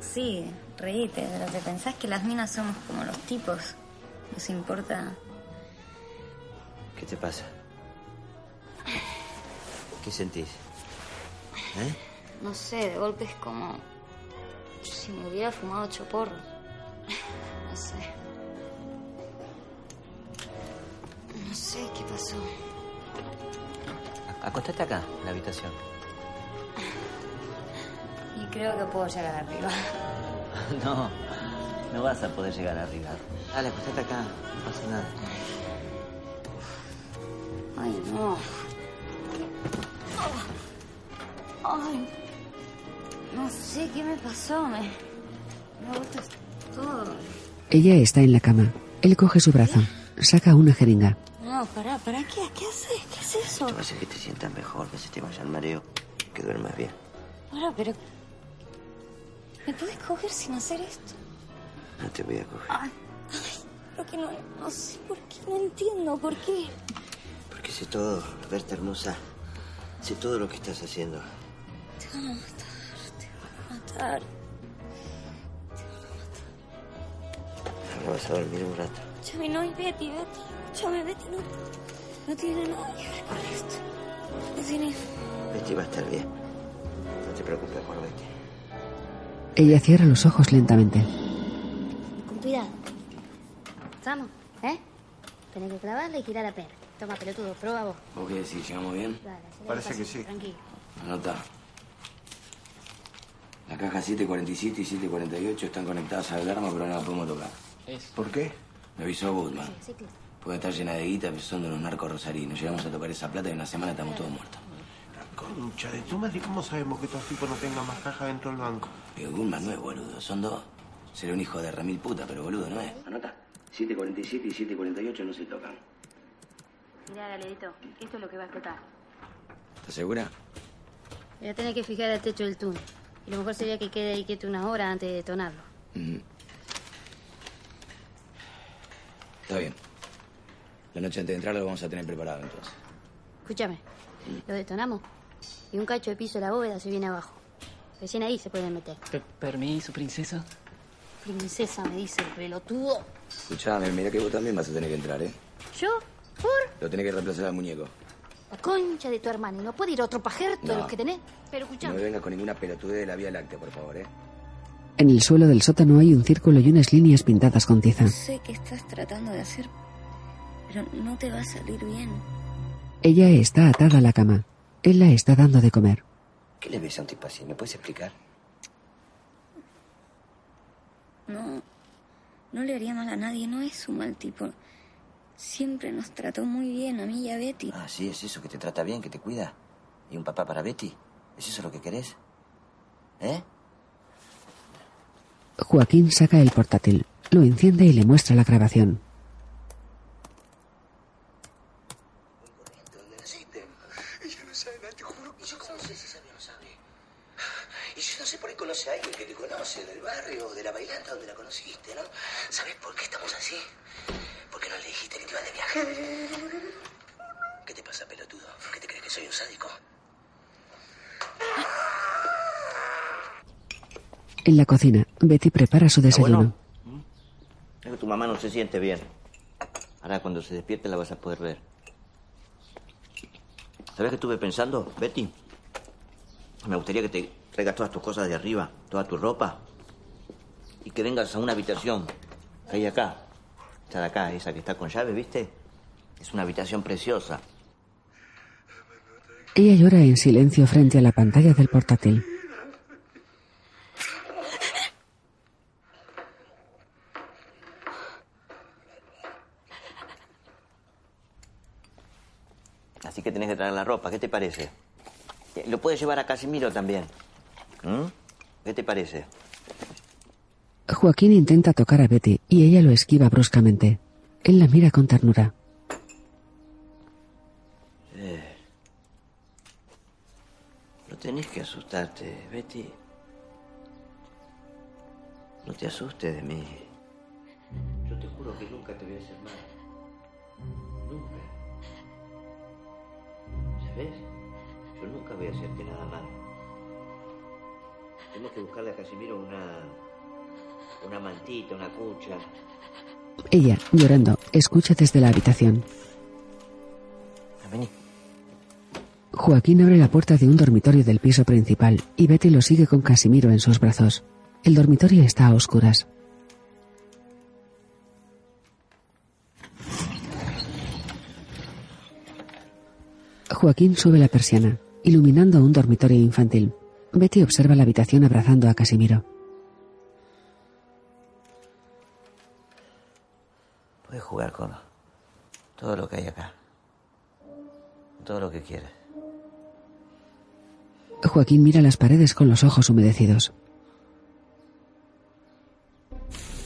Sí, reíte, pero te pensás que las minas somos como los tipos. Nos importa. ¿Qué te pasa? ¿Qué sentís? ¿Eh? No sé, de golpe es como. Si me hubiera fumado ocho porros. No sé. No sé qué pasó. Acostate acá, en la habitación. Y creo que puedo llegar arriba. No, no vas a poder llegar arriba. Dale, acostate acá, no pasa nada. Ay, no. Ay. No sé qué me pasó. Me. Me gusta todo. Ella está en la cama. Él coge su brazo. Saca una jeringa. No, pará, pará. ¿Qué, qué haces? ¿Qué es eso? Esto va a hacer que te sientas mejor, que se te vaya el mareo, que duermas bien. Pará, pero. ¿Me puedes coger sin hacer esto? No te voy a coger. Ay, ay, pero que no, no sé por qué, no entiendo por qué. Porque sé todo, Berta hermosa. Sé todo lo que estás haciendo. Te matar. Ahora vas a dormir un rato. Escúchame, no, y Betty, Betty. Escúchame, Betty, no, no tiene nada que ver con esto. No tiene... Betty va a estar bien. No te preocupes por Betty. Ella cierra los ojos lentamente. Con cuidado. ¿Estamos? ¿Eh? Tenés que clavarla y girar la pera. Toma, pelotudo, prueba vos. ¿Vos qué decís? ¿Llegamos bien? Dale, Parece que sí. Tranquilo. Anota. La caja 747 y 748 están conectadas al alarma, pero no la podemos tocar. ¿Por qué? Me avisó Goodman. Sí, claro. Puede estar llena de guita, pero son de los narcos rosarinos. Llegamos a tocar esa plata y en una semana estamos todos muertos. Concha de tu madre, ¿cómo sabemos que estos tipos no tengan más caja dentro del banco? Pero Goodman no es boludo, son dos. Será un hijo de remil puta, pero boludo no es. Anota. 747 y 748 no se tocan. Mirá, Galerito, esto es lo que va a explotar. ¿Estás segura? Voy a tener que fijar el techo del túnel. Y lo mejor sería que quede ahí quieto una hora antes de detonarlo. Está bien. La noche antes de entrar lo vamos a tener preparado entonces. Escúchame, lo detonamos y un cacho de piso de la bóveda se viene abajo. Recién ahí se pueden meter. permiso, princesa. Princesa, me dice el pelotudo. Escuchame, mira que vos también vas a tener que entrar, ¿eh? ¿Yo? ¿Por? Lo tenés que reemplazar al muñeco. La concha de tu hermano. ¿Y no puede ir otro pajerto de No. los que tenés? Pero no me vengas con ninguna pelotudez de la Vía Láctea, por favor, ¿eh? En el suelo del sótano hay un círculo y unas líneas pintadas con tiza. Sé que estás tratando de hacer, pero no te va a salir bien. Ella está atada a la cama. Él la está dando de comer. ¿Qué le ves a un tipo así? ¿Me puedes explicar? No, no le haría mal a nadie, no es un mal tipo. Siempre nos trató muy bien, a mí y a Betty. Ah, sí, es eso, que te trata bien, que te cuida. ¿Y un papá para Betty? ¿Es eso lo que querés? ¿Eh? Joaquín saca el portátil, lo enciende y le muestra la grabación. Ella no sabe, te juro que yo cómo sé si sabe o no sabe. Y yo no sé por qué conoce a alguien que te conoce del barrio o de la bailanta donde la conociste, ¿no? ¿Sabes por qué estamos así? Porque no le dijiste que de viaje. ¿Qué te pasa, pelotudo? ¿Qué te crees que soy un sádico? En la cocina, Betty prepara su desayuno. Es que tu mamá no se siente bien. Ahora cuando se despierte la vas a poder ver. ¿Sabes qué estuve pensando, Betty? Me gustaría que te traigas todas tus cosas de arriba, toda tu ropa. Y que vengas a una habitación que hay acá. Esa de acá, esa que está con llave, ¿viste? Es una habitación preciosa. Ella llora en silencio frente a la pantalla del portátil. Así que tenés que traer la ropa. ¿Qué te parece? Eh, Lo puedes llevar a Casimiro también. ¿Mm? ¿Qué te parece? Joaquín intenta tocar a Betty y ella lo esquiva bruscamente. Él la mira con ternura. Eh, no tenés que asustarte, Betty. No te asustes de mí. Yo te juro que nunca te voy a hacer mal. Nunca. ¿Sabes? Yo nunca voy a hacerte nada mal. Tenemos que buscarle a Casimiro una. Una mantita, una cucha. Ella, llorando, escucha desde la habitación. Vení. Joaquín abre la puerta de un dormitorio del piso principal y Betty lo sigue con Casimiro en sus brazos. El dormitorio está a oscuras. Joaquín sube la persiana, iluminando un dormitorio infantil. Betty observa la habitación abrazando a Casimiro. Jugar con todo lo que hay acá. Todo lo que quieras. Joaquín mira las paredes con los ojos humedecidos.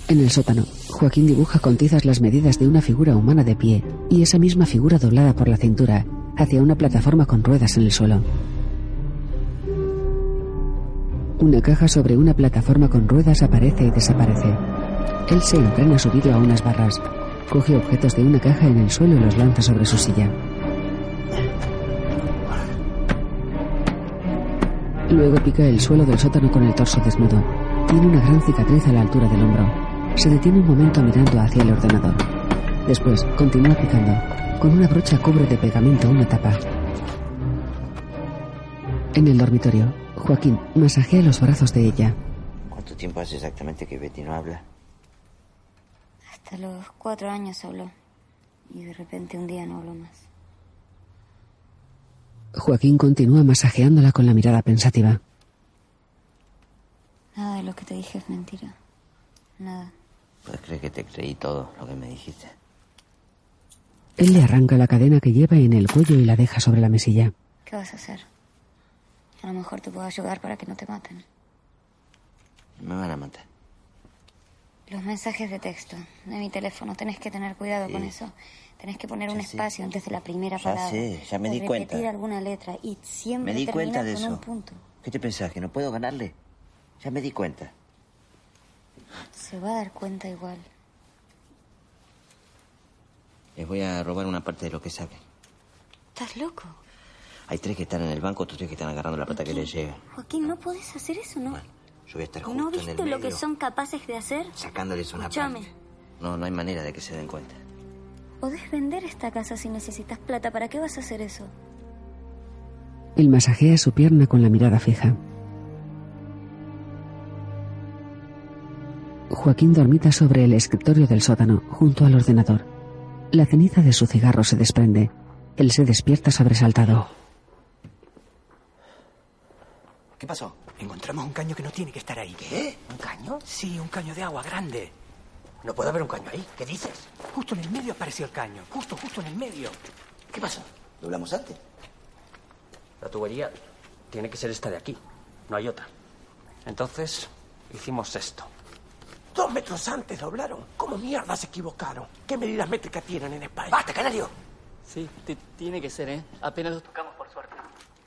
En el sótano, Joaquín dibuja con tizas las medidas de una figura humana de pie y esa misma figura doblada por la cintura hacia una plataforma con ruedas en el suelo. Una caja sobre una plataforma con ruedas aparece y desaparece. Él se entrena subido a unas barras. Coge objetos de una caja en el suelo y los lanza sobre su silla. Luego pica el suelo del sótano con el torso desnudo. Tiene una gran cicatriz a la altura del hombro. Se detiene un momento mirando hacia el ordenador. Después continúa picando. Con una brocha cubre de pegamento una tapa. En el dormitorio, Joaquín masajea los brazos de ella. ¿Cuánto tiempo hace exactamente que Betty no habla? Hasta los cuatro años habló. Y de repente un día no habló más. Joaquín continúa masajeándola con la mirada pensativa. Nada de lo que te dije es mentira. Nada. ¿Puedes creer que te creí todo lo que me dijiste? Él le arranca la cadena que lleva en el cuello y la deja sobre la mesilla. ¿Qué vas a hacer? A lo mejor te puedo ayudar para que no te maten. Me van a matar. Los mensajes de texto de mi teléfono, tenés que tener cuidado con eso. Tenés que poner un espacio antes de la primera Ya palabra. sé, ya me di repetir cuenta. alguna letra y siempre Me di cuenta de con eso. un punto. ¿Qué te pensás? ¿Que no puedo ganarle? Ya me di cuenta. Se va a dar cuenta igual. Les voy a robar una parte de lo que saquen. ¿Estás loco? Hay tres que están en el banco, otros tres que están agarrando la plata que les llega. Joaquín, no podés hacer eso, ¿no? Yo voy a estar justo ¿No en el viste lo que son capaces de hacer? sacándoles una Escúchame. parte. No, no hay manera de que se den cuenta. Podés vender esta casa si necesitas plata. ¿Para qué vas a hacer eso? Él masajea su pierna con la mirada fija. Joaquín dormita sobre el escritorio del sótano, junto al ordenador. La ceniza de su cigarro se desprende. Él se despierta sobresaltado. ¿Qué pasó? Encontramos un caño que no tiene que estar ahí. ¿Qué? ¿Un caño? Sí, un caño de agua grande. No puede haber un caño ahí. ¿Qué dices? Justo en el medio apareció el caño. Justo, justo en el medio. ¿Qué pasó? ¿Doblamos antes? La tubería tiene que ser esta de aquí. No hay otra. Entonces, hicimos esto. Dos metros antes doblaron. ¿Cómo mierda se equivocaron? ¿Qué medidas métricas tienen en España? ¡Basta, canario! Sí, ti- tiene que ser, ¿eh? Apenas los tocamos por suerte.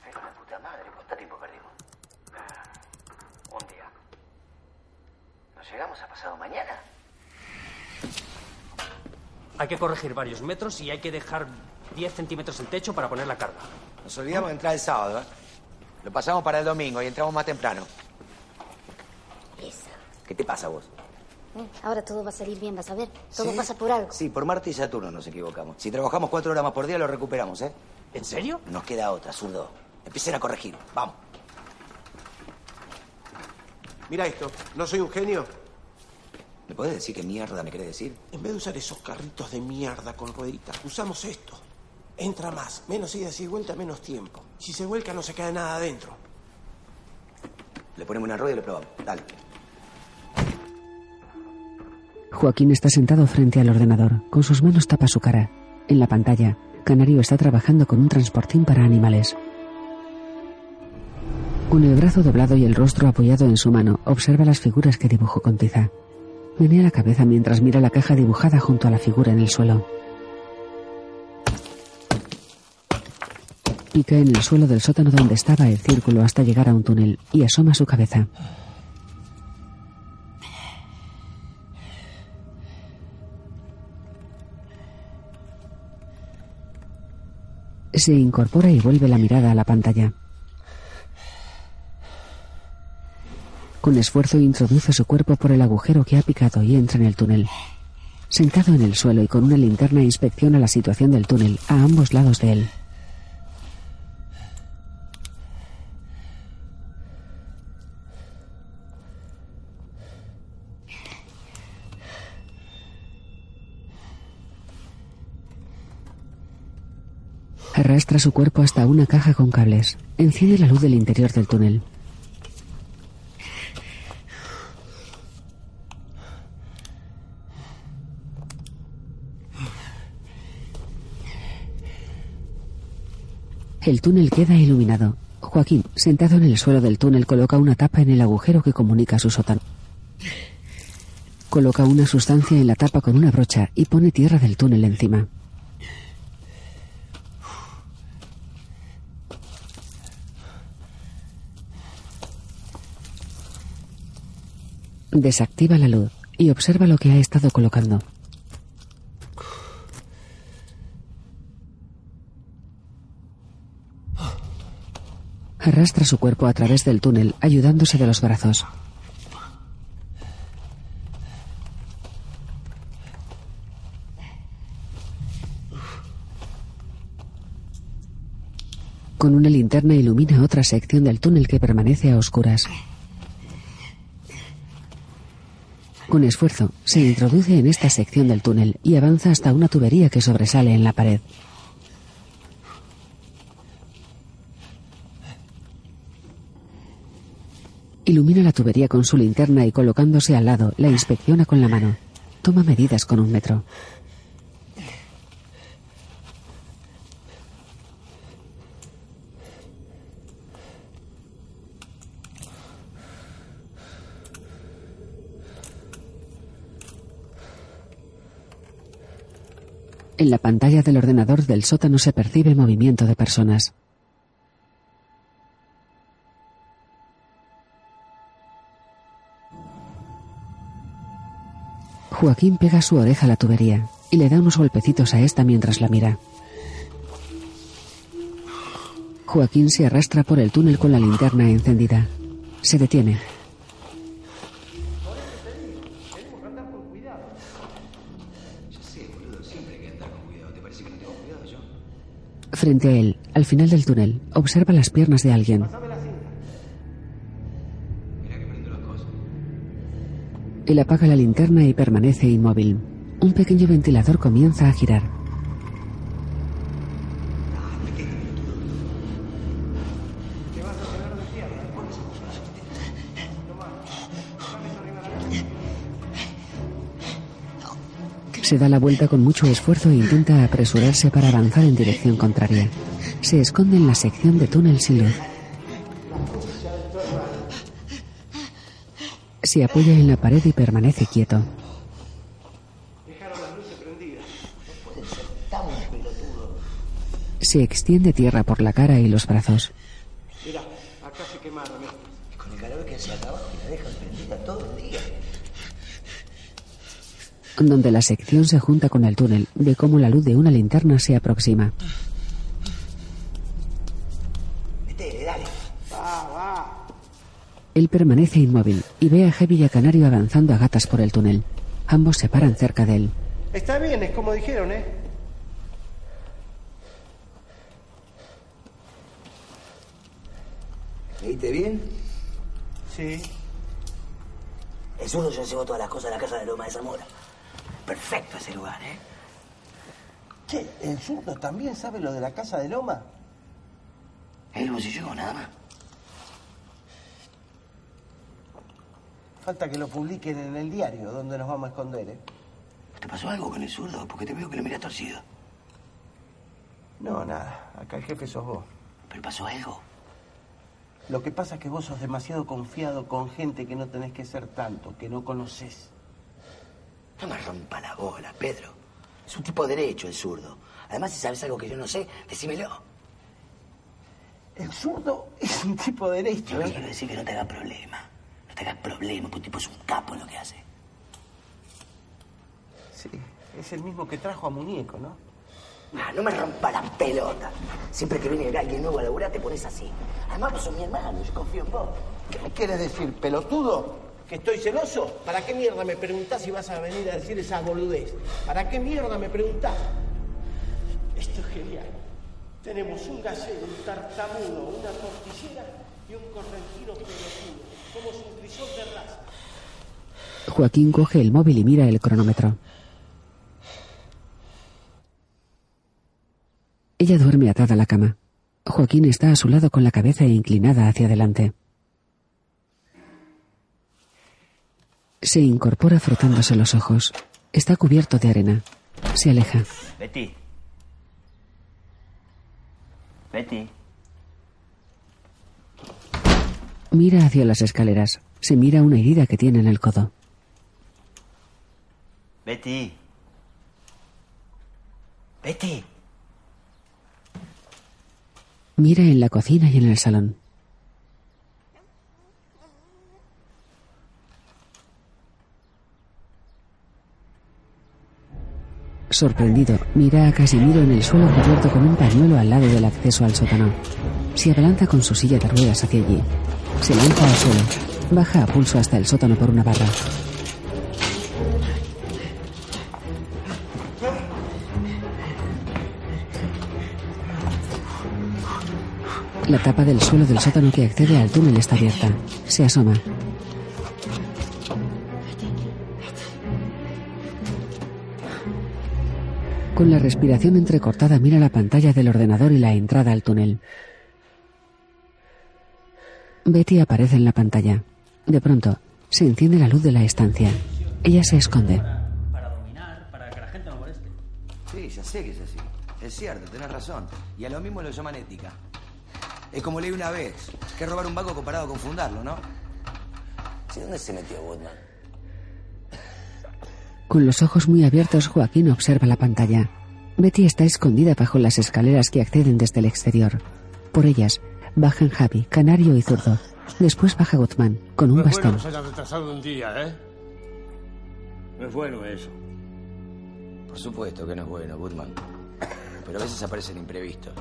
Pero la puta madre, ¿cuánto tiempo perdimos? Un día. ¿Nos llegamos a pasado mañana? Hay que corregir varios metros y hay que dejar 10 centímetros el techo para poner la carga. Nos olvidamos de entrar el sábado, ¿eh? Lo pasamos para el domingo y entramos más temprano. Eso. ¿Qué te pasa vos? Eh, Ahora todo va a salir bien, vas a ver. Todo ¿Sí? pasa por algo. Sí, por Marte y Saturno nos equivocamos. Si trabajamos cuatro horas más por día, lo recuperamos, ¿eh? ¿En serio? Nos queda otra, zurdo. Empiecen a corregir. Vamos. Mira esto, ¿no soy un genio? ¿Me puedes decir qué mierda me querés decir? En vez de usar esos carritos de mierda con rueditas, usamos esto. Entra más, menos idas y vuelta, menos tiempo. Si se vuelca no se queda nada adentro. Le ponemos una rueda y lo probamos. Dale. Joaquín está sentado frente al ordenador. Con sus manos tapa su cara. En la pantalla, Canario está trabajando con un transportín para animales. Con el brazo doblado y el rostro apoyado en su mano, observa las figuras que dibujó con tiza. Menea la cabeza mientras mira la caja dibujada junto a la figura en el suelo. Pica en el suelo del sótano donde estaba el círculo hasta llegar a un túnel y asoma su cabeza. Se incorpora y vuelve la mirada a la pantalla. Con esfuerzo introduce su cuerpo por el agujero que ha picado y entra en el túnel. Sentado en el suelo y con una linterna inspecciona la situación del túnel a ambos lados de él. Arrastra su cuerpo hasta una caja con cables. Enciende la luz del interior del túnel. El túnel queda iluminado. Joaquín, sentado en el suelo del túnel, coloca una tapa en el agujero que comunica su sótano. Coloca una sustancia en la tapa con una brocha y pone tierra del túnel encima. Desactiva la luz y observa lo que ha estado colocando. Arrastra su cuerpo a través del túnel, ayudándose de los brazos. Con una linterna ilumina otra sección del túnel que permanece a oscuras. Con esfuerzo, se introduce en esta sección del túnel y avanza hasta una tubería que sobresale en la pared. Ilumina la tubería con su linterna y colocándose al lado, la inspecciona con la mano. Toma medidas con un metro. En la pantalla del ordenador del sótano se percibe movimiento de personas. Joaquín pega su oreja a la tubería y le da unos golpecitos a esta mientras la mira. Joaquín se arrastra por el túnel con la linterna encendida. Se detiene. Frente a él, al final del túnel, observa las piernas de alguien. Él apaga la linterna y permanece inmóvil. Un pequeño ventilador comienza a girar. Se da la vuelta con mucho esfuerzo e intenta apresurarse para avanzar en dirección contraria. Se esconde en la sección de túnel sin. Se apoya en la pared y permanece quieto. Se extiende tierra por la cara y los brazos. Mira, acá se quemaron. Con el calor que hace acá abajo la dejan prendida todo el día. Donde la sección se junta con el túnel, ve cómo la luz de una linterna se aproxima. Él permanece inmóvil y ve a Heavy y a Canario avanzando a gatas por el túnel. Ambos se paran cerca de él. Está bien, es como dijeron, ¿eh? ¿Leíste bien? Sí. El zurdo ya llevó todas las cosas a la casa de Loma de Zamora. Perfecto ese lugar, ¿eh? Che, ¿el zurdo también sabe lo de la casa de Loma? El bolsillo nada más. Falta que lo publiquen en el diario, donde nos vamos a esconder, ¿eh? ¿Te pasó algo con el zurdo? Porque te veo que lo miras torcido. No, nada. Acá el jefe sos vos. ¿Pero pasó algo? Lo que pasa es que vos sos demasiado confiado con gente que no tenés que ser tanto, que no conoces. No me rompa la bola, Pedro. Es un tipo derecho el zurdo. Además, si sabes algo que yo no sé, decímelo. El zurdo es un tipo derecho, Yo ¿eh? quiero decir que no te hagas problema. No te hagas problema, porque tipo es un capo en lo que hace. Sí, es el mismo que trajo a Muñeco, ¿no? Ah, no me rompa la pelota. Siempre que viene alguien nuevo a laburar te pones así. Además vos sos mi hermano, yo confío en vos. ¿Qué me quieres decir, pelotudo? ¿Que estoy celoso? ¿Para qué mierda me preguntás si vas a venir a decir esa boludez? ¿Para qué mierda me preguntás? Esto es genial. Tenemos un gasero, un tartamudo, una tortillera y un correntino pelotudo. Somos un crisol de raza. Joaquín coge el móvil y mira el cronómetro. Ella duerme atada a la cama. Joaquín está a su lado con la cabeza inclinada hacia adelante. Se incorpora frotándose los ojos. Está cubierto de arena. Se aleja. Betty. Betty. Mira hacia las escaleras. Se mira una herida que tiene en el codo. Betty. Betty. Mira en la cocina y en el salón. Sorprendido, mira a Casimiro en el suelo cubierto con un pañuelo al lado del acceso al sótano. Se abalanza con su silla de ruedas hacia allí. Se lanza al suelo. Baja a pulso hasta el sótano por una barra. La tapa del suelo del sótano que accede al túnel está abierta. Se asoma. Con la respiración entrecortada mira la pantalla del ordenador y la entrada al túnel. Betty aparece en la pantalla. De pronto, se enciende la luz de la estancia. Ella se esconde. Para dominar, para que la gente no moleste. Sí, ya sé que es así. Es cierto, tenés razón. Y a lo mismo lo llaman ética. Es como leí una vez, que robar un banco comparado con fundarlo, ¿no? ¿Sí, ¿Dónde se metió Woodman? Con los ojos muy abiertos, Joaquín observa la pantalla. Betty está escondida bajo las escaleras que acceden desde el exterior. Por ellas, bajan Javi, Canario y Zurdo. Después baja Guzmán, con un no es bastón. bueno que se haya retrasado un día, ¿eh? No es bueno eso. Por supuesto que no es bueno, Goodman. Pero a veces aparecen imprevistos.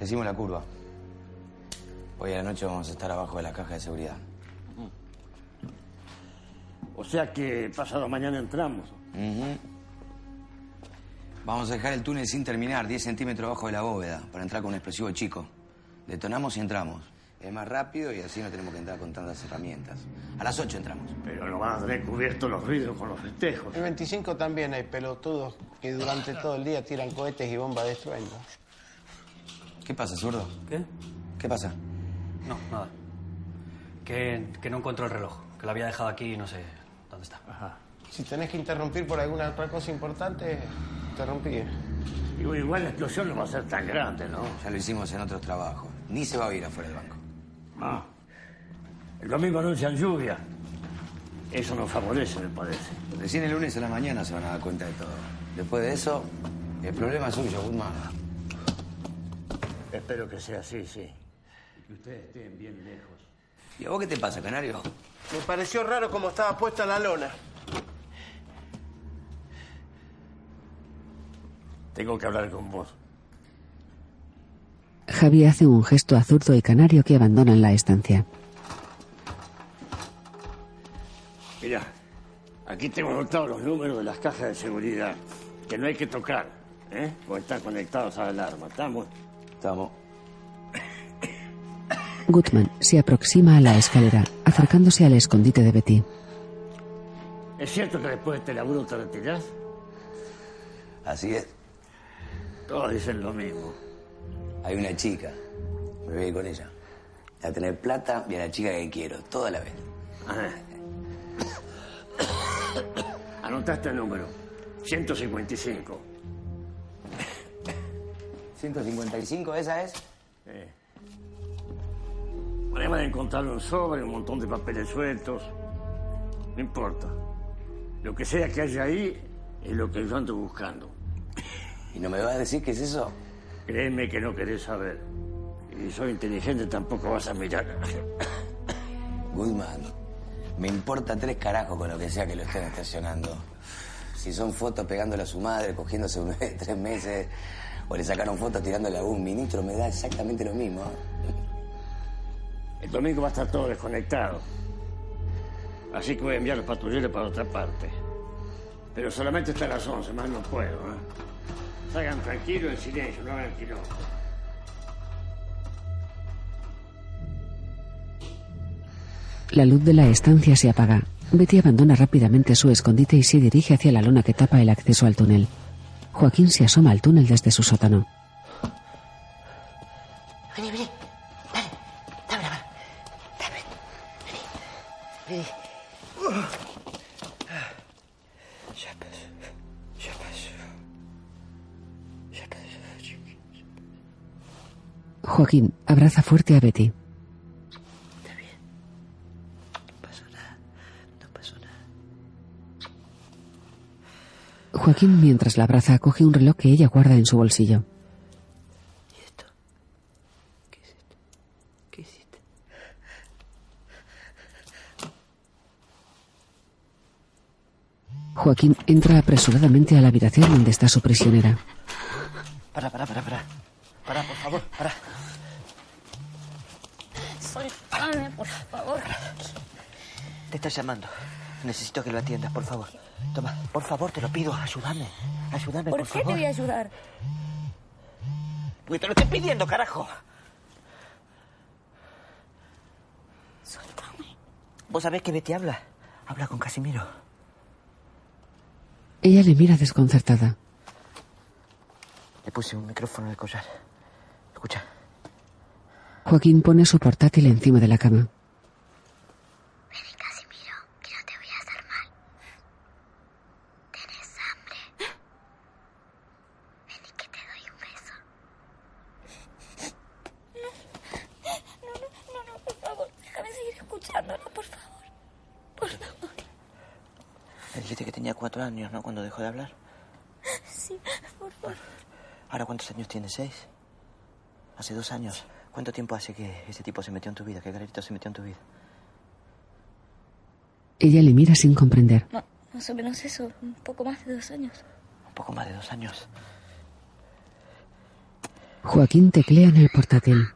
Decimos la curva. Hoy a la noche vamos a estar abajo de la caja de seguridad. O sea que pasado mañana entramos. Ujú. Vamos a dejar el túnel sin terminar, 10 centímetros abajo de la bóveda, para entrar con un explosivo chico. Detonamos y entramos. Es más rápido y así no tenemos que entrar con tantas herramientas. A las 8 entramos. Pero no van a tener cubiertos los ruidos con los festejos. En 25 también hay pelotudos que durante todo el día tiran cohetes y bombas de estruendo. ¿Qué pasa, zurdo? ¿Qué? ¿Qué pasa? No, nada. Que, que no encuentro el reloj. Que lo había dejado aquí y no sé dónde está. Si tenés que interrumpir por alguna otra cosa importante, interrumpí. Digo, igual la explosión no va a ser tan grande, ¿no? Ya lo hicimos en otros trabajos. Ni se va a oír afuera del banco. Ah. El domingo anuncian lluvia. Eso nos favorece, me parece. Recién el lunes a la mañana se van a dar cuenta de todo. Después de eso, el problema es suyo, Goodman. Espero que sea así, sí. Y que ustedes estén bien lejos. ¿Y a vos qué te pasa, Canario? Me pareció raro cómo estaba puesta la lona. Tengo que hablar con vos. Javi hace un gesto a Zurdo y Canario que abandonan la estancia. Mira, aquí tengo anotados los números de las cajas de seguridad, que no hay que tocar, ¿eh? Porque están conectados a la alarma. ¿Estamos? Estamos. Gutman se aproxima a la escalera, acercándose al escondite de Betty. ¿Es cierto que después de este laburo te retirás? Así es. Todos dicen lo mismo. Hay una chica. Me voy a ir con ella. A tener plata y a la chica que quiero, toda la vez. Ajá. Anotaste el número. 155. ¿155 esa es? Eh. Además de encontrar un sobre, un montón de papeles sueltos. No importa. Lo que sea que haya ahí es lo que yo ando buscando. ¿Y no me vas a decir qué es eso? Créeme que no querés saber. Y soy inteligente tampoco vas a mirar. Goodman, me importa tres carajos con lo que sea que lo estén estacionando. Si son fotos pegándole a su madre, cogiéndose un tres meses, o le sacaron fotos tirándole a un ministro, me da exactamente lo mismo. El domingo va a estar todo desconectado. Así que voy a enviar los patrulleros para otra parte. Pero solamente hasta las 11, más no puedo. ¿eh? Salgan tranquilos, en silencio, no hagan quilombo. La luz de la estancia se apaga. Betty abandona rápidamente su escondite y se dirige hacia la lona que tapa el acceso al túnel. Joaquín se asoma al túnel desde su sótano. Vení, vení. Dale, dame la mano. Dame. Vení. Vení. Joaquín abraza fuerte a Betty. Joaquín, mientras la abraza, coge un reloj que ella guarda en su bolsillo. ¿Qué hiciste? Joaquín entra apresuradamente a la habitación donde está su prisionera. Para, para, para, para. Para, por favor, para. Soltame, por favor. Te está llamando. Necesito que lo atiendas, por favor. Toma, por favor, te lo pido. Ayúdame. Ayúdame, por, ¿Por qué favor. te voy a ayudar? Porque te lo estoy pidiendo, carajo. Suéltame. ¿Vos sabés que Betty habla? Habla con Casimiro. Ella le mira desconcertada. Le puse un micrófono en el collar. Escucha. Joaquín pone su portátil encima de la cama. 2006. Hace dos años. ¿Cuánto tiempo hace que ese tipo se metió en tu vida? ¿Qué galerito se metió en tu vida? Ella le mira sin comprender. No, más o menos eso, un poco más de dos años. Un poco más de dos años. Joaquín teclea en el portátil.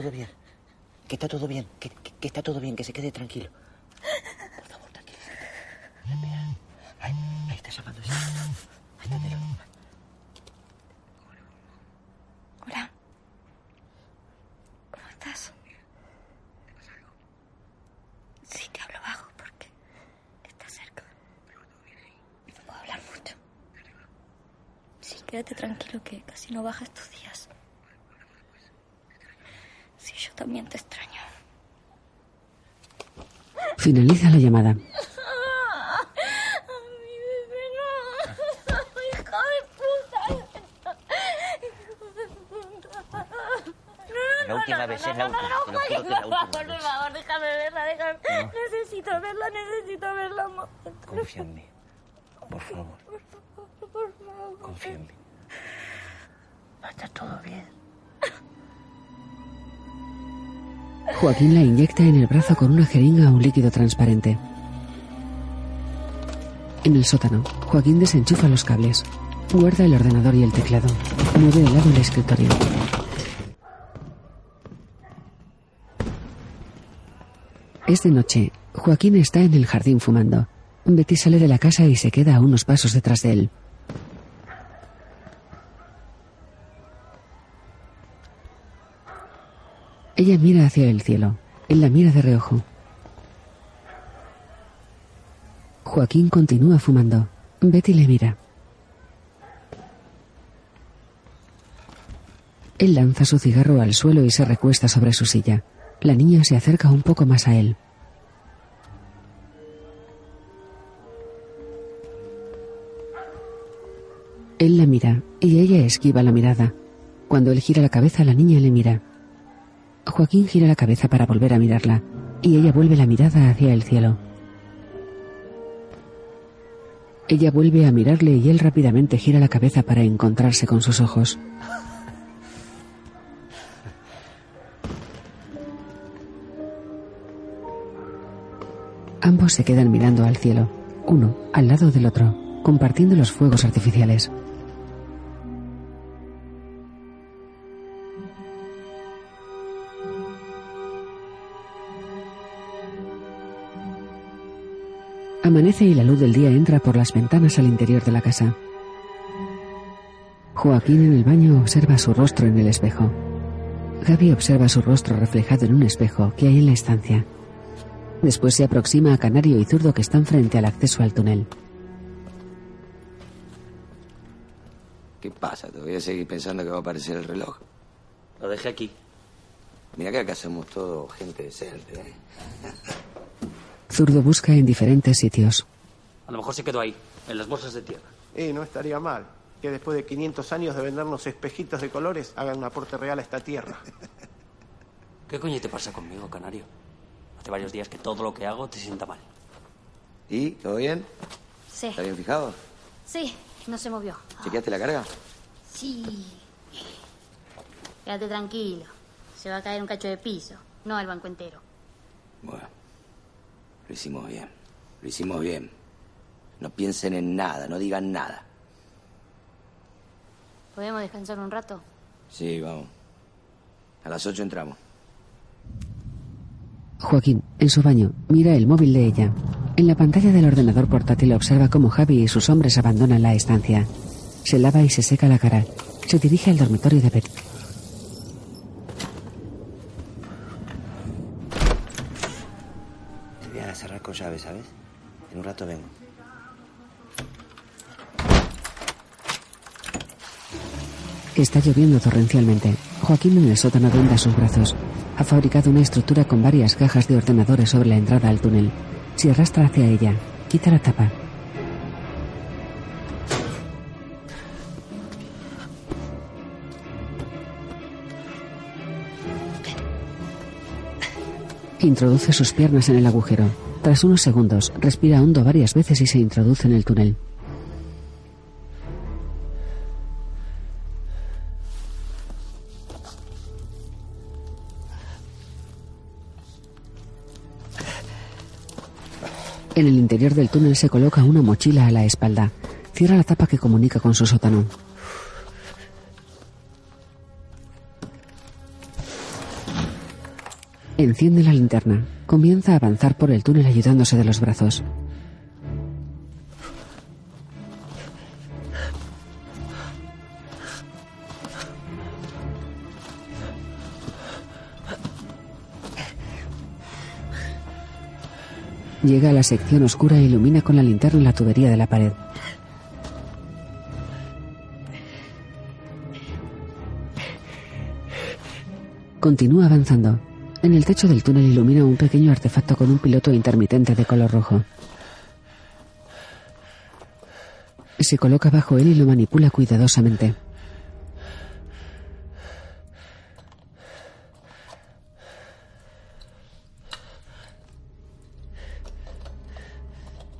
Todo bien. Que está todo bien, que, que- que está todo bien, que se quede tranquilo. Por favor, tranquilízate. Respira. Ahí, ahí está llamando. sí. Aténdelo. Hola. ¿Cómo estás? Sí, te hablo bajo porque estás cerca. No puedo hablar mucho. Sí, quédate tranquilo que casi no baja estos días. Si yo también te extraño. Finaliza la llamada. la última vez, es la última. No, no, no, no, no, por favor, déjame verla, déjame. Necesito verla, necesito verla. Confía en mí, por favor. Por favor, por favor. Confía en mí. Va a estar todo bien. Joaquín la inyecta en el brazo con una jeringa un líquido transparente. En el sótano, Joaquín desenchufa los cables. Guarda el ordenador y el teclado. Mueve de lado el escritorio. Es de noche. Joaquín está en el jardín fumando. Betty sale de la casa y se queda a unos pasos detrás de él. Ella mira hacia el cielo. Él la mira de reojo. Joaquín continúa fumando. Betty le mira. Él lanza su cigarro al suelo y se recuesta sobre su silla. La niña se acerca un poco más a él. Él la mira y ella esquiva la mirada. Cuando él gira la cabeza, la niña le mira. Joaquín gira la cabeza para volver a mirarla y ella vuelve la mirada hacia el cielo. Ella vuelve a mirarle y él rápidamente gira la cabeza para encontrarse con sus ojos. Ambos se quedan mirando al cielo, uno al lado del otro, compartiendo los fuegos artificiales. Amanece y la luz del día entra por las ventanas al interior de la casa. Joaquín en el baño observa su rostro en el espejo. Gaby observa su rostro reflejado en un espejo que hay en la estancia. Después se aproxima a Canario y Zurdo que están frente al acceso al túnel. ¿Qué pasa? ¿Te voy a seguir pensando que va a aparecer el reloj? Lo dejé aquí. Mira que acá somos todo gente decente, ¿eh? Zurdo busca en diferentes sitios. A lo mejor se quedó ahí, en las bolsas de tierra. Eh, no estaría mal que después de 500 años de vendernos espejitos de colores hagan un aporte real a esta tierra. ¿Qué coño te pasa conmigo, Canario? Hace varios días que todo lo que hago te sienta mal. ¿Y? ¿Todo bien? Sí. ¿Está bien fijado? Sí, no se movió. ¿Chequeaste la carga? Sí. Quédate tranquilo. Se va a caer un cacho de piso, no el banco entero. Bueno, lo hicimos bien. Lo hicimos bien. No piensen en nada, no digan nada. ¿Podemos descansar un rato? Sí, vamos. A las 8 entramos. Joaquín, en su baño, mira el móvil de ella. En la pantalla del ordenador portátil observa cómo Javi y sus hombres abandonan la estancia. Se lava y se seca la cara. Se dirige al dormitorio de Betty. Voy a cerrar con llave, ¿sabes? En un rato vengo. Está lloviendo torrencialmente. Joaquín en el sótano venda sus brazos. Ha fabricado una estructura con varias cajas de ordenadores sobre la entrada al túnel. Se arrastra hacia ella. Quita la tapa. Introduce sus piernas en el agujero. Tras unos segundos, respira hondo varias veces y se introduce en el túnel. En el interior del túnel se coloca una mochila a la espalda. Cierra la tapa que comunica con su sótano. Enciende la linterna. Comienza a avanzar por el túnel ayudándose de los brazos. Llega a la sección oscura e ilumina con la linterna la tubería de la pared. Continúa avanzando. En el techo del túnel ilumina un pequeño artefacto con un piloto intermitente de color rojo. Se coloca bajo él y lo manipula cuidadosamente.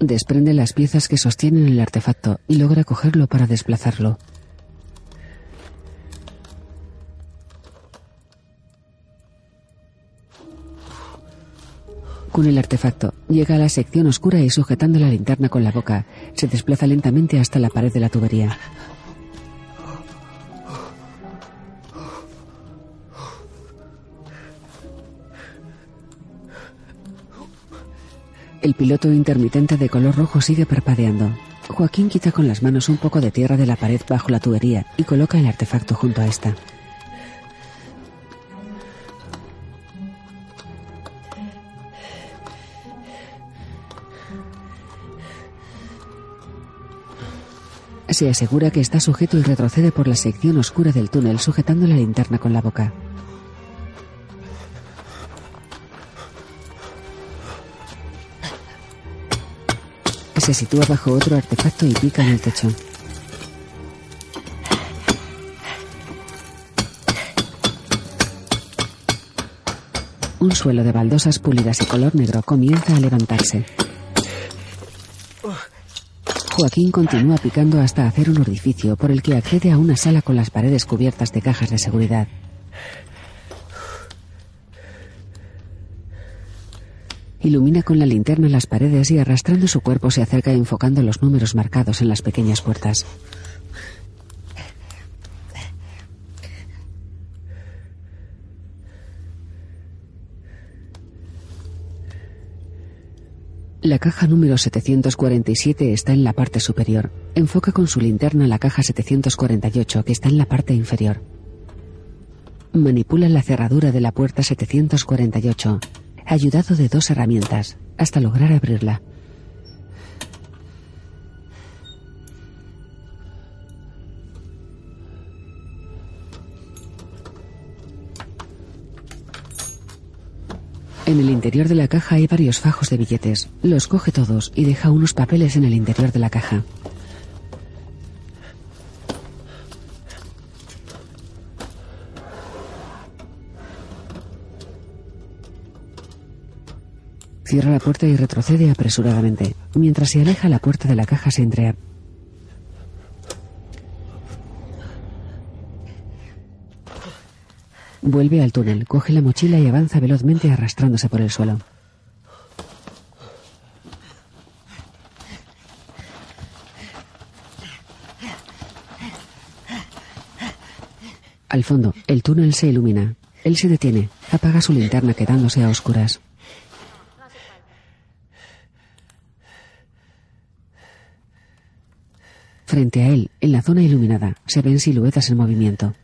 Desprende las piezas que sostienen el artefacto y logra cogerlo para desplazarlo. Con el artefacto, llega a la sección oscura y sujetando la linterna con la boca, se desplaza lentamente hasta la pared de la tubería. El piloto intermitente de color rojo sigue parpadeando. Joaquín quita con las manos un poco de tierra de la pared bajo la tubería y coloca el artefacto junto a esta. Se asegura que está sujeto y retrocede por la sección oscura del túnel sujetando la linterna con la boca. Se sitúa bajo otro artefacto y pica en el techo. Un suelo de baldosas pulidas y color negro comienza a levantarse. Joaquín continúa picando hasta hacer un orificio por el que accede a una sala con las paredes cubiertas de cajas de seguridad. Ilumina con la linterna las paredes y arrastrando su cuerpo se acerca enfocando los números marcados en las pequeñas puertas. La caja número 747 está en la parte superior. Enfoca con su linterna la caja 748 que está en la parte inferior. Manipula la cerradura de la puerta 748, ayudado de dos herramientas, hasta lograr abrirla. En el interior de la caja hay varios fajos de billetes. Los coge todos y deja unos papeles en el interior de la caja. Cierra la puerta y retrocede apresuradamente. Mientras se aleja, la puerta de la caja se entreabre. Vuelve al túnel, coge la mochila y avanza velozmente arrastrándose por el suelo. Al fondo, el túnel se ilumina. Él se detiene, apaga su linterna quedándose a oscuras. Frente a él, en la zona iluminada, se ven siluetas en movimiento.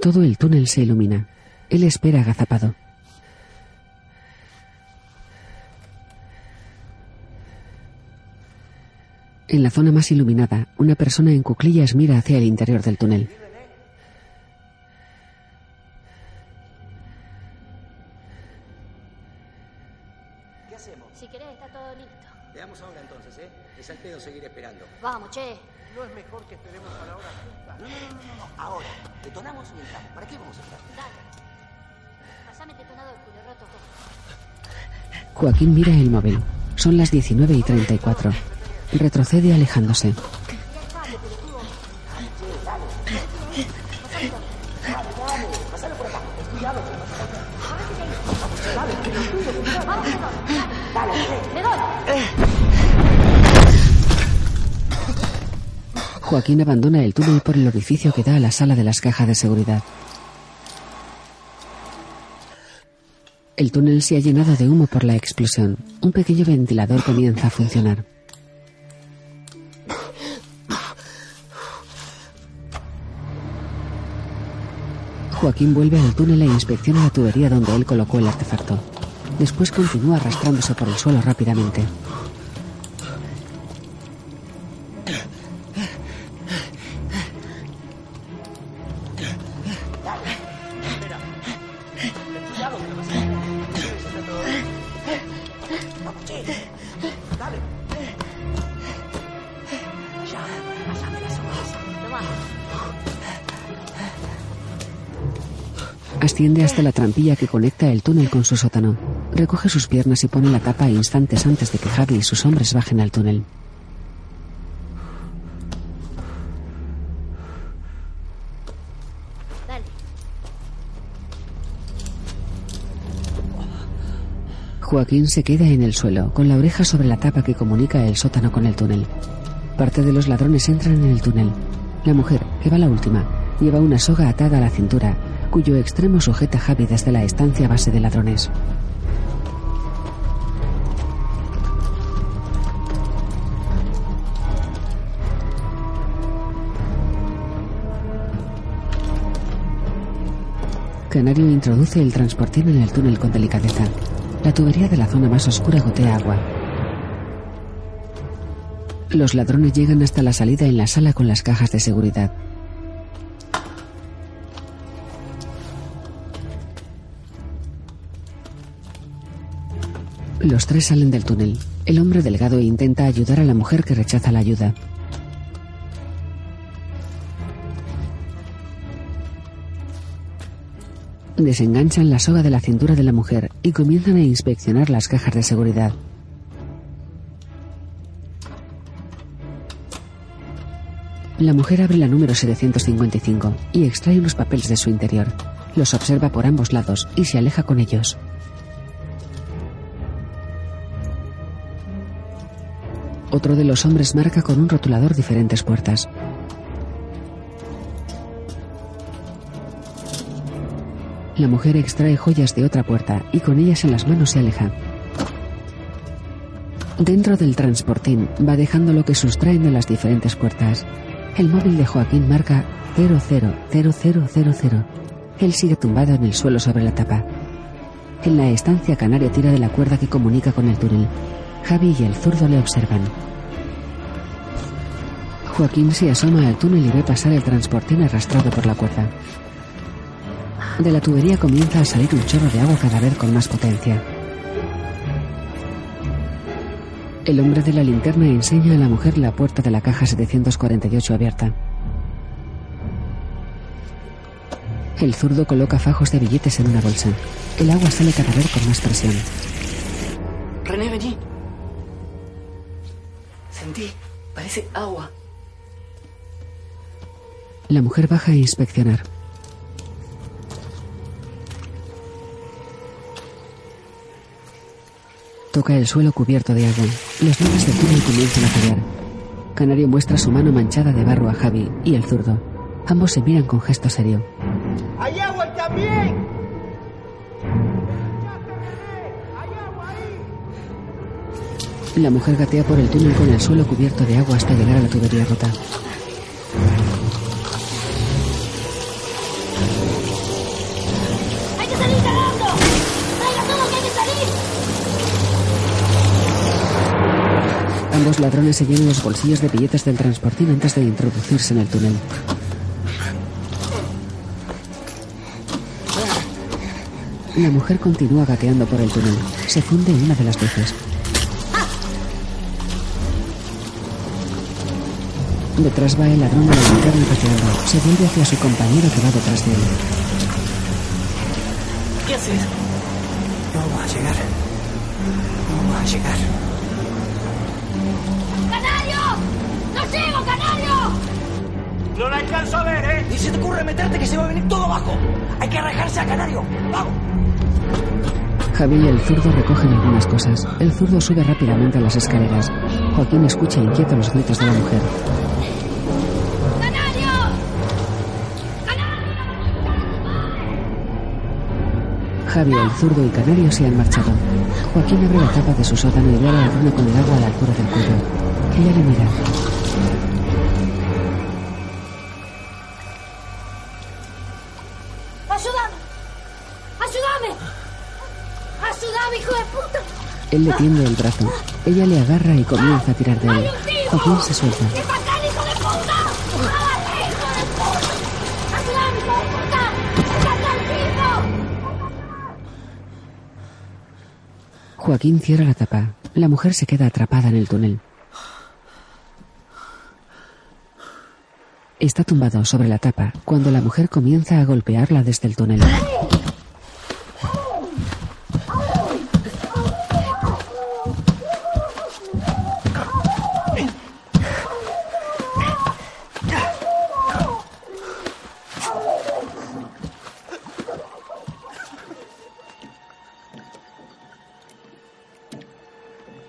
Todo el túnel se ilumina. Él espera agazapado. En la zona más iluminada, una persona en cuclillas mira hacia el interior del túnel. ¿Qué hacemos? Si querés, está todo listo. Veamos ahora entonces, ¿eh? Es al pedo seguir esperando. Vamos, che. ¿No es mejor que esperemos a la hora justa? No, no, no, no, no. Ahora. Detonamos y entramos. ¿Para qué vamos a entrar? Dale. Pasame el detonador, culo roto. Joaquín mira el móvil. Son las 19 y 34. Retrocede alejándose. Joaquín abandona el túnel por el orificio que da a la sala de las cajas de seguridad. El túnel se ha llenado de humo por la explosión. Un pequeño ventilador comienza a funcionar. Joaquín vuelve al túnel e inspecciona la tubería donde él colocó el artefacto. Después continúa arrastrándose por el suelo rápidamente. hasta la trampilla que conecta el túnel con su sótano. Recoge sus piernas y pone la tapa instantes antes de que Harley y sus hombres bajen al túnel. Joaquín se queda en el suelo, con la oreja sobre la tapa que comunica el sótano con el túnel. Parte de los ladrones entran en el túnel. La mujer, que va la última, lleva una soga atada a la cintura cuyo extremo sujeta Javi desde la estancia base de ladrones. Canario introduce el transportín en el túnel con delicadeza. La tubería de la zona más oscura gotea agua. Los ladrones llegan hasta la salida en la sala con las cajas de seguridad. Los tres salen del túnel. El hombre delgado intenta ayudar a la mujer que rechaza la ayuda. Desenganchan la soga de la cintura de la mujer y comienzan a inspeccionar las cajas de seguridad. La mujer abre la número 755 y extrae unos papeles de su interior. Los observa por ambos lados y se aleja con ellos. Otro de los hombres marca con un rotulador diferentes puertas. La mujer extrae joyas de otra puerta y con ellas en las manos se aleja. Dentro del transportín va dejando lo que sustraen de las diferentes puertas. El móvil de Joaquín marca 000000. Él sigue tumbado en el suelo sobre la tapa. En la estancia Canario tira de la cuerda que comunica con el túnel. Javi y el zurdo le observan. Joaquín se asoma al túnel y ve pasar el transportín arrastrado por la cuerda. De la tubería comienza a salir un chorro de agua cada vez con más potencia. El hombre de la linterna enseña a la mujer la puerta de la caja 748 abierta. El zurdo coloca fajos de billetes en una bolsa. El agua sale cada vez con más presión. René, vení. Sentí, parece agua. La mujer baja a inspeccionar. Toca el suelo cubierto de agua. Los luces del túnel comienzan a fallar. Canario muestra su mano manchada de barro a Javi y el zurdo. Ambos se miran con gesto serio. ¡Hay agua también! La mujer gatea por el túnel con el suelo cubierto de agua hasta llegar a la tubería rota. ¡Hay que salir cagando! ¡Traiga todo que hay que salir! Ambos ladrones se llenan los bolsillos de billetes del transportín antes de introducirse en el túnel. La mujer continúa gateando por el túnel. Se funde una de las veces. Detrás va el ladrón de la linterna gateando. Se vuelve hacia su compañero que va detrás de él. ¿Qué haces? No vamos a llegar. No vamos a llegar. ¡Canario! ¡No llego, Canario! No la alcanzo a ver, ¿eh? Ni se te ocurre meterte que se va a venir todo abajo. Hay que arranjarse a Canario. ¡Vamos! Javi y el zurdo recogen algunas cosas. El zurdo sube rápidamente a las escaleras. Joaquín escucha inquieto los gritos de la mujer. Javi, el zurdo y Canario se han marchado. Joaquín abre la tapa de su sótano y ve a la con el agua a la altura del cuello. Ella le mira. ¡Ayúdame! ¡Ayúdame! ¡Ayúdame, hijo de puta! Él le tiende el brazo. Ella le agarra y comienza a tirar de él. Joaquín se suelta. Joaquín cierra la tapa. La mujer se queda atrapada en el túnel. Está tumbado sobre la tapa cuando la mujer comienza a golpearla desde el túnel.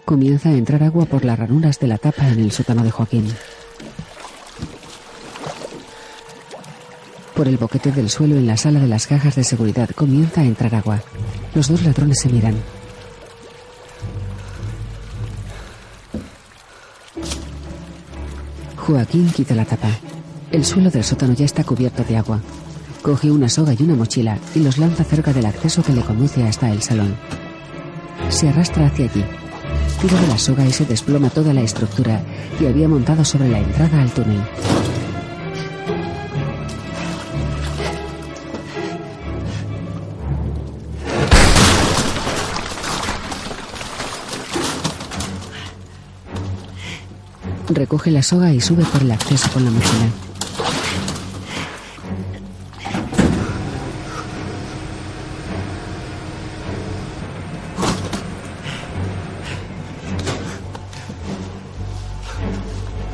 Comienza a entrar agua por las ranuras de la tapa en el sótano de Joaquín. Por el boquete del suelo en la sala de las cajas de seguridad comienza a entrar agua. Los dos ladrones se miran. Joaquín quita la tapa. El suelo del sótano ya está cubierto de agua. Coge una soga y una mochila y los lanza cerca del acceso que le conduce hasta el salón. Se arrastra hacia allí. Tira de la soga y se desploma toda la estructura que había montado sobre la entrada al túnel. Recoge la soga y sube por el acceso con la mochila.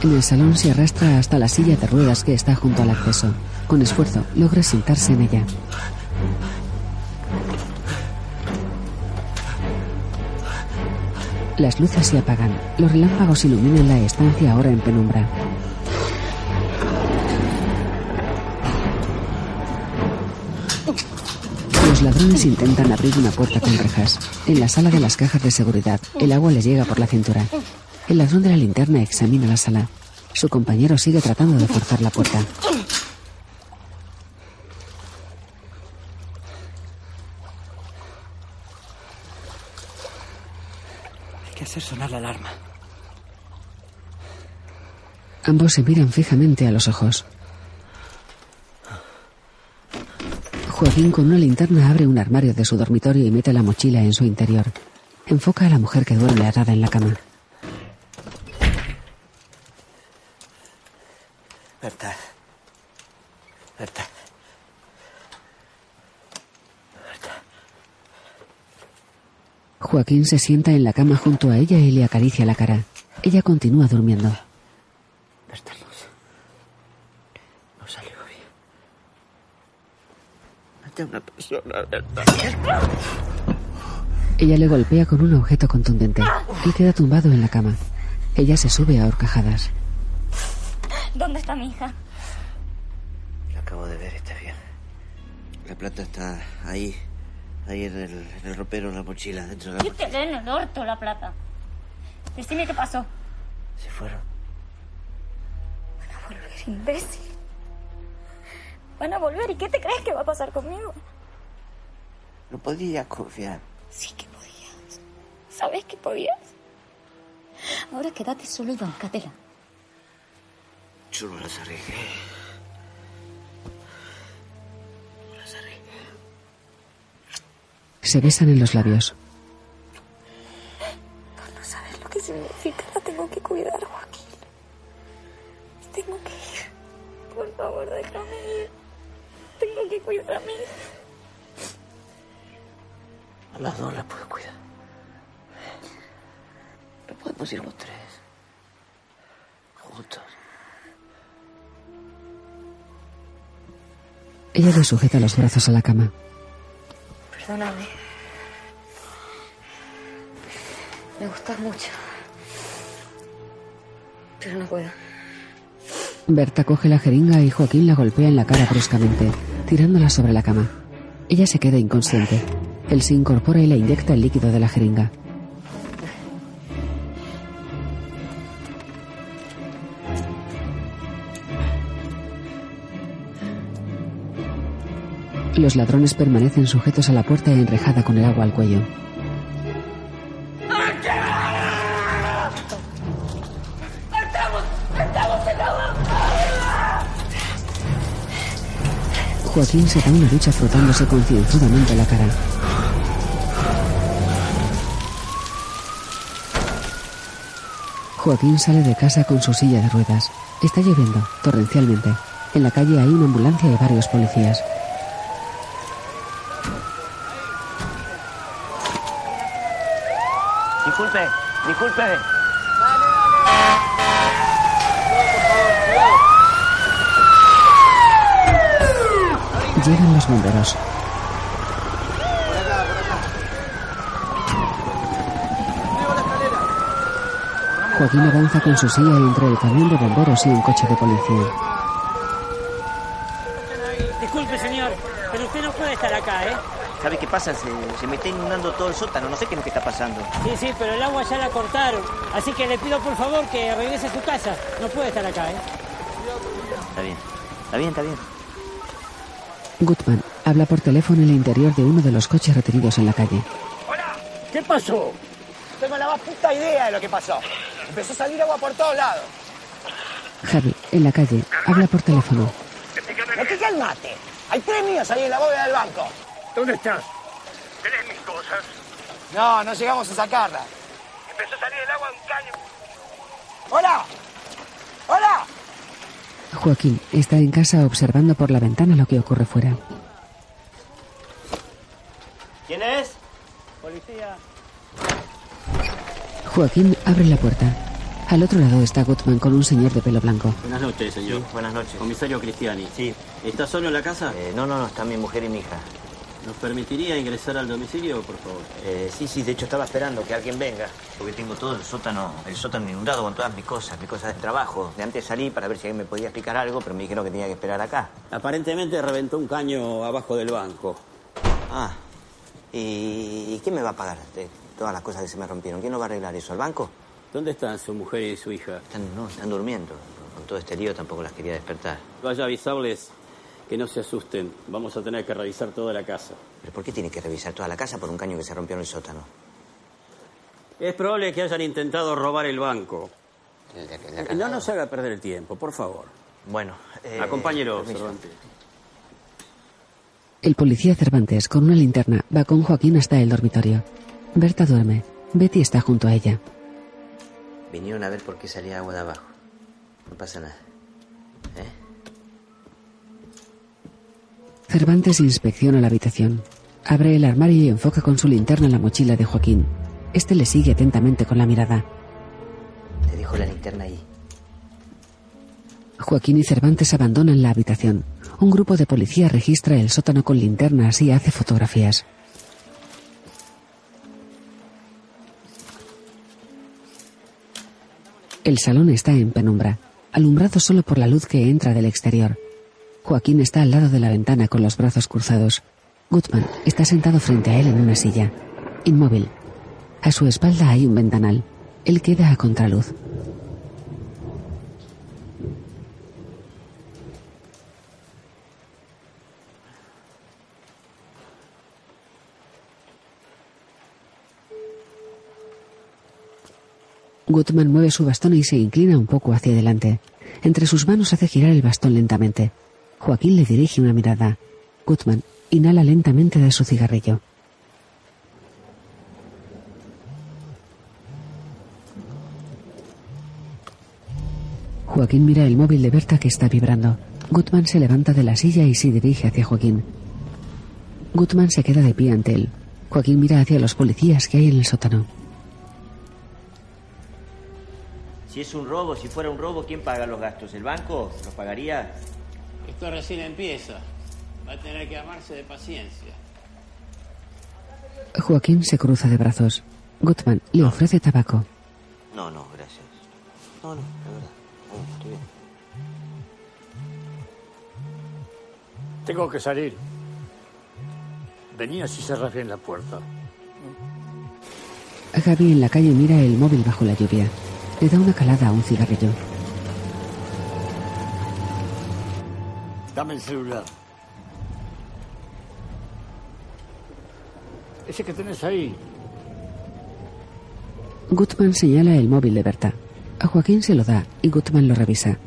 En el salón se arrastra hasta la silla de ruedas que está junto al acceso. Con esfuerzo logra sentarse en ella. Las luces se apagan. Los relámpagos iluminan la estancia ahora en penumbra. Los ladrones intentan abrir una puerta con rejas. En la sala de las cajas de seguridad, el agua les llega por la cintura. El ladrón de la linterna examina la sala. Su compañero sigue tratando de forzar la puerta. Hay que hacer sonar la alarma. Ambos se miran fijamente a los ojos. Joaquín con una linterna abre un armario de su dormitorio y mete la mochila en su interior. Enfoca a la mujer que duerme atada en la cama. Berta. Berta. Joaquín se sienta en la cama junto a ella y le acaricia la cara. Ella continúa durmiendo. Berta, no, no salió bien. Mate a una persona, Berta. Ella le golpea con un objeto contundente. Él queda tumbado en la cama. Ella se sube a horcajadas. ¿Dónde está mi hija? La acabo de ver, está bien. La plata está ahí. Ahí en el, en el ropero, en la mochila, dentro de la ¿Qué te en el orto la plata? Decime qué pasó. Se fueron. Van a volver, imbécil. Van a volver. ¿Y qué te crees que va a pasar conmigo? No podía confiar. Sí que podías. ¿Sabes que podías? Ahora quédate solo y bancátela. Yo no las arriesgué. No las arriesgué. Se besan en los labios. No sabes lo que significa. La tengo que cuidar, Joaquín. Tengo que ir. Por favor, déjame ir. Tengo que cuidar a mi. A las dos las puedo cuidar. No podemos ir los tres. Juntos. Ella le sujeta los brazos a la cama. Perdóname. Me gustas mucho. Pero no puedo. Berta coge la jeringa y Joaquín la golpea en la cara bruscamente, tirándola sobre la cama. Ella se queda inconsciente. Él se incorpora y le inyecta el líquido de la jeringa. Los ladrones permanecen sujetos a la puerta enrejada con el agua al cuello. Joaquín se da una ducha frotándose concienzudamente la cara. Joaquín sale de casa con su silla de ruedas. Está lloviendo, torrencialmente. En la calle hay una ambulancia y varios policías. Disculpe, disculpe. Llegan los bomberos. Joaquín avanza con su silla entre el camión de bomberos y un coche de policía. Disculpe, señor, pero usted no puede estar acá, ¿eh? ¿Sabe qué pasa? Se, se me está inundando todo el sótano. No sé qué es lo que está pasando. Sí, sí, pero el agua ya la cortaron. Así que le pido por favor que regrese a su casa. No puede estar acá, ¿eh? Está bien. Está bien, está bien. Gutman habla por teléfono en el interior de uno de los coches retenidos en la calle. ¿Qué pasó? Tengo la más puta idea de lo que pasó. Empezó a salir agua por todos lados. Javi, en la calle, habla por teléfono. ¿No te calmate? Hay tres míos ahí en la bóveda del banco. ¿Dónde estás? ¿Tenés mis cosas? No, no llegamos a sacarla. Empezó a salir el agua de un caño. ¡Hola! ¡Hola! Joaquín está en casa observando por la ventana lo que ocurre fuera. ¿Quién es? Policía. Joaquín abre la puerta. Al otro lado está Gutman con un señor de pelo blanco. Buenas noches, señor. buenas noches. Comisario Cristiani. Sí. ¿Está solo en la casa? Eh, no, no, no, está mi mujer y mi hija. ¿Nos permitiría ingresar al domicilio, por favor? Eh, sí, sí, de hecho estaba esperando que alguien venga. Porque tengo todo el sótano, el sótano inundado con todas mis cosas, mis cosas de trabajo. De antes salí para ver si alguien me podía explicar algo, pero me dijeron que tenía que esperar acá. Aparentemente reventó un caño abajo del banco. Ah, ¿y, y quién me va a pagar de todas las cosas que se me rompieron? ¿Quién lo va a arreglar eso? ¿El banco? ¿Dónde están su mujer y su hija? Están, no, están durmiendo. Con todo este lío tampoco las quería despertar. Vaya a avisarles que no se asusten. Vamos a tener que revisar toda la casa. ¿Pero por qué tiene que revisar toda la casa por un caño que se rompió en el sótano? Es probable que hayan intentado robar el banco. La- la- No nos haga perder el tiempo, por favor. Bueno, eh, Acompáñelo. Cervantes. El policía Cervantes, con una linterna, va con Joaquín hasta el dormitorio. Berta duerme. Betty está junto a ella. Vinieron a ver por qué salía agua de abajo. No pasa nada. Cervantes inspecciona la habitación. Abre el armario y enfoca con su linterna la mochila de Joaquín. Este le sigue atentamente con la mirada. Te dejo la linterna ahí. Joaquín y Cervantes abandonan la habitación. Un grupo de policía registra el sótano con linternas y hace fotografías. El salón está en penumbra, alumbrado solo por la luz que entra del exterior. Joaquín está al lado de la ventana con los brazos cruzados. Gutman está sentado frente a él en una silla, inmóvil. A su espalda hay un ventanal. Él queda a contraluz. Gutman mueve su bastón y se inclina un poco hacia adelante. Entre sus manos hace girar el bastón lentamente. Joaquín le dirige una mirada. Gutman inhala lentamente de su cigarrillo. Joaquín mira el móvil de Berta que está vibrando. Gutman se levanta de la silla y se dirige hacia Joaquín. Gutman se queda de pie ante él. Joaquín mira hacia los policías que hay en el sótano. Si es un robo, si fuera un robo, ¿quién paga los gastos? ¿El banco? ¿Los pagaría? Esto recién empieza. Va a tener que amarse de paciencia. Joaquín se cruza de brazos. Gutman le ofrece tabaco. No, no, gracias. No, no, de verdad. No, estoy bien. Tengo que salir. Venía si cerras bien la puerta. Javi en la calle mira el móvil bajo la lluvia. Le da una calada a un cigarrillo. Dame el celular. Ese que tenés ahí. Gutman señala el móvil de Berta. A Joaquín se lo da y Gutman lo revisa.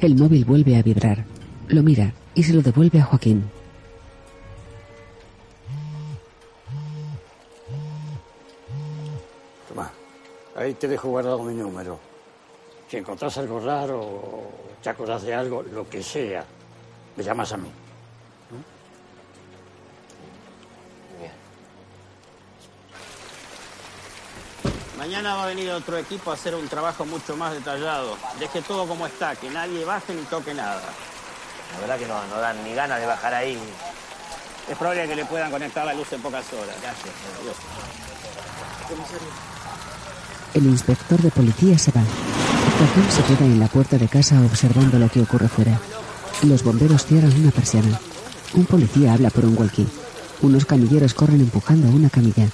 El móvil vuelve a vibrar. Lo mira y se lo devuelve a Joaquín. Toma. Ahí te dejo guardado mi número. Si encontrás algo raro o te acordás de algo, lo que sea, me llamas a mí. Mañana va a venir otro equipo a hacer un trabajo mucho más detallado. Deje todo como está, que nadie baje ni toque nada. La verdad que no, no dan ni ganas de bajar ahí. Es probable que le puedan conectar la luz en pocas horas. Gracias. Adiós. El inspector de policía se va. Joaquín se queda en la puerta de casa observando lo que ocurre fuera. Los bomberos cierran una persiana. Un policía habla por un walkie. Unos camilleros corren empujando una camilla.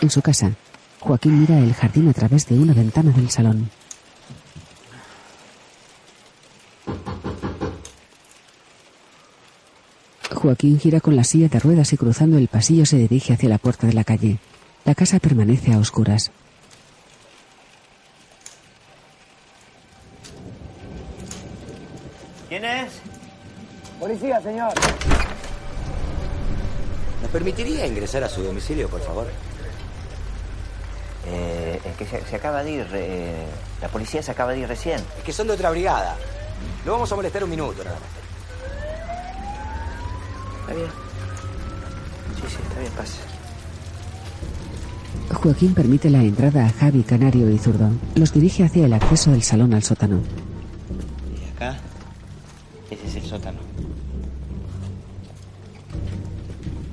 En su casa, Joaquín mira el jardín a través de una ventana del salón. Joaquín gira con la silla de ruedas y cruzando el pasillo se dirige hacia la puerta de la calle. La casa permanece a oscuras. ¿Quién es? Policía, señor. ¿Nos permitiría ingresar a su domicilio, por favor? Eh, es que se, se acaba de ir. eh, la policía se acaba de ir recién. Es que son de otra brigada. No vamos a molestar un minuto, nada más. Está bien. Sí, sí, está bien, pase. Joaquín permite la entrada a Javi, Canario y Zurdo. Los dirige hacia el acceso del salón al sótano. Y acá, es el sótano.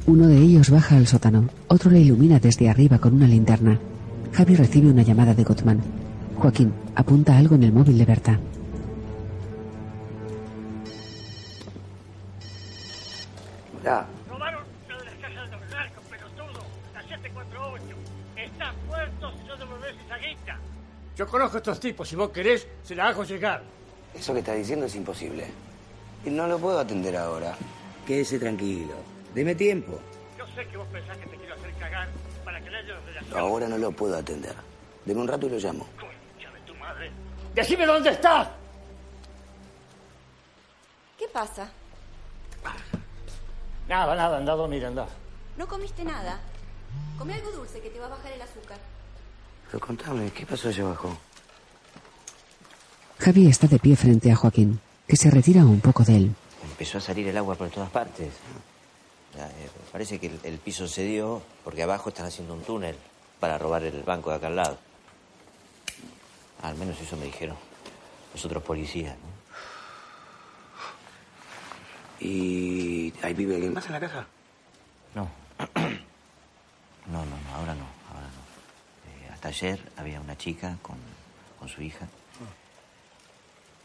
Uno de ellos baja al sótano, otro le ilumina desde arriba con una linterna. Javi recibe una llamada de Gutman. Joaquín apunta algo en el móvil de Berta. Ya. Robaron una de las casas de los narcos, pelotudo. La 748. Estás muerto si no devolvés esa guita. Yo conozco a estos tipos. Si vos querés, se la hago llegar. Eso que está diciendo es imposible. Y no lo puedo atender ahora. Quédese tranquilo. Deme tiempo. Yo sé que vos pensás que te quiero hacer cagar para que le haya relación. Ahora no lo puedo atender. Deme un rato y lo llamo. Concha de tu madre. ¡Decime dónde estás! ¿Qué pasa? Nada, nada, anda a dormir, anda. ¿No comiste nada? Come algo dulce que te va a bajar el azúcar. Pero contame, ¿qué pasó allá abajo? Javi está de pie frente a Joaquín, que se retira un poco de él. Empezó a salir el agua por todas partes. Ya, eh, parece que el, el piso cedió porque abajo están haciendo un túnel para robar el banco de acá al lado. Al menos eso me dijeron los otros policías. ¿no? ¿Y ahí vive alguien más en la casa? No. No, no, no, ahora no, ahora no. Eh, hasta ayer había una chica con, con su hija.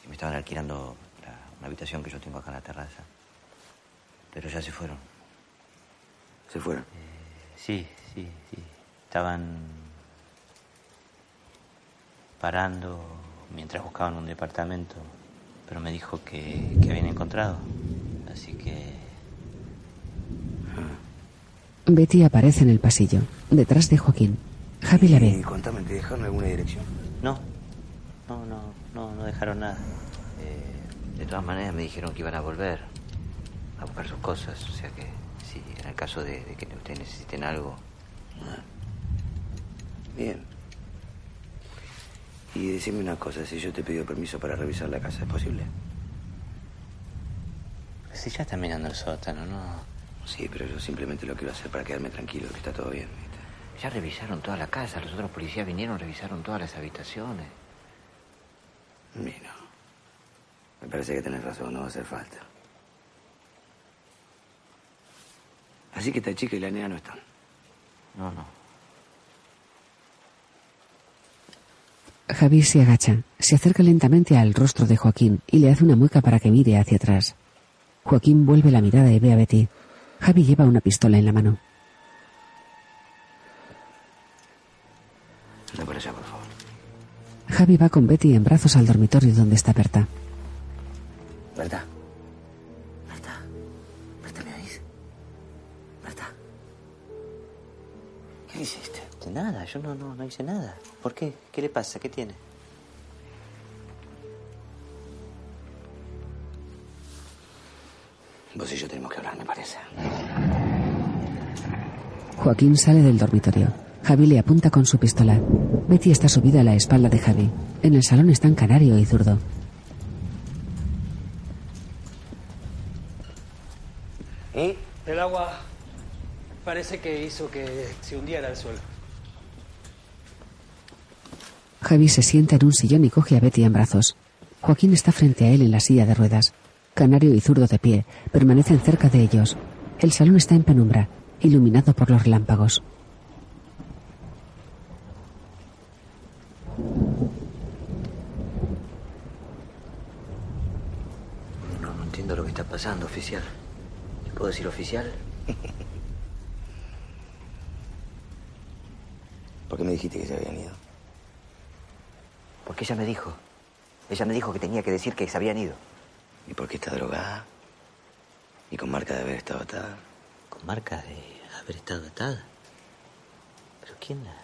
Y me estaban alquilando la- habitación que yo tengo acá en la terraza. Pero ya se fueron. ¿Se fueron? sí, sí, sí. Estaban parando mientras buscaban un departamento. Pero me dijo que, que habían encontrado. Así que... Betty aparece en el pasillo, detrás de Joaquín. Javi la Y ve. contame, ¿te dejaron alguna dirección? No, no, no, no, no dejaron nada. De todas maneras me dijeron que iban a volver a buscar sus cosas. O sea que si en el caso de, de que ustedes necesiten algo... Bien. Y decime una cosa, si yo te pido permiso para revisar la casa, ¿es posible? Si ya están mirando el sótano, ¿no? Sí, pero yo simplemente lo quiero hacer para quedarme tranquilo, que está todo bien. ¿viste? Ya revisaron toda la casa. Los otros policías vinieron, revisaron todas las habitaciones. Mira, me parece que tenés razón, no va a hacer falta. Así que esta chica y la nena no están. No, no. Javi se agacha, se acerca lentamente al rostro de Joaquín y le hace una mueca para que mire hacia atrás. Joaquín vuelve la mirada y ve a Betty. Javi lleva una pistola en la mano. Anda por allá, por favor. Javi va con Betty en brazos al dormitorio donde está Berta. ¿Verdad? Berta. Berta, ¿me oís? Berta. ¿Qué hiciste? De nada, yo no, no, no hice nada. ¿Por qué? ¿Qué le pasa? ¿Qué tiene? Vos y yo tenemos que hablar, me parece. Joaquín sale del dormitorio. Javi le apunta con su pistola. Betty está subida a la espalda de Javi. En el salón están Canario y Zurdo. ¿Y? El agua parece que hizo que se hundiera el suelo. Javi se sienta en un sillón y coge a Betty en brazos. Joaquín está frente a él en la silla de ruedas. Canario y zurdo de pie permanecen cerca de ellos. El salón está en penumbra, iluminado por los relámpagos. No entiendo lo que está pasando, oficial. ¿Le puedo decir oficial? ¿Por qué me dijiste que se habían ido? Porque ella me dijo. Ella me dijo que tenía que decir que se habían ido. ¿Y por qué está drogada? ¿Y con marca de haber estado atada? ¿Con marca de haber estado atada? ¿Pero quién la,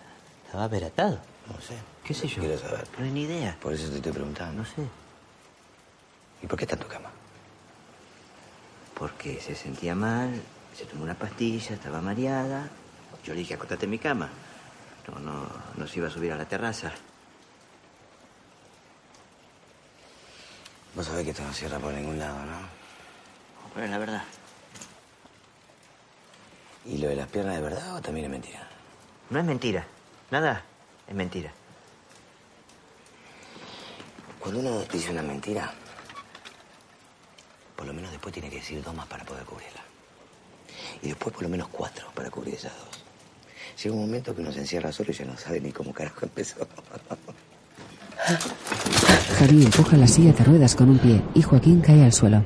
la va a haber atado? No sé. ¿Qué sé yo? Quiero saber. No hay ni idea. Por eso te estoy preguntando. No sé. ¿Y por qué está en tu cama? Porque se sentía mal, se tomó una pastilla, estaba mareada. Yo le dije, acostate en mi cama. No, no, no se iba a subir a la terraza. Vos sabés que esto no cierra por ningún lado, ¿no? Pero es la verdad. ¿Y lo de las piernas de verdad o también es mentira? No es mentira. Nada es mentira. Cuando uno dice una mentira, por lo menos después tiene que decir dos más para poder cubrirla. Y después por lo menos cuatro para cubrir esas dos. Llega un momento que uno se encierra solo y ya no sabe ni cómo carajo empezó. Javi empuja la silla de ruedas con un pie y Joaquín cae al suelo.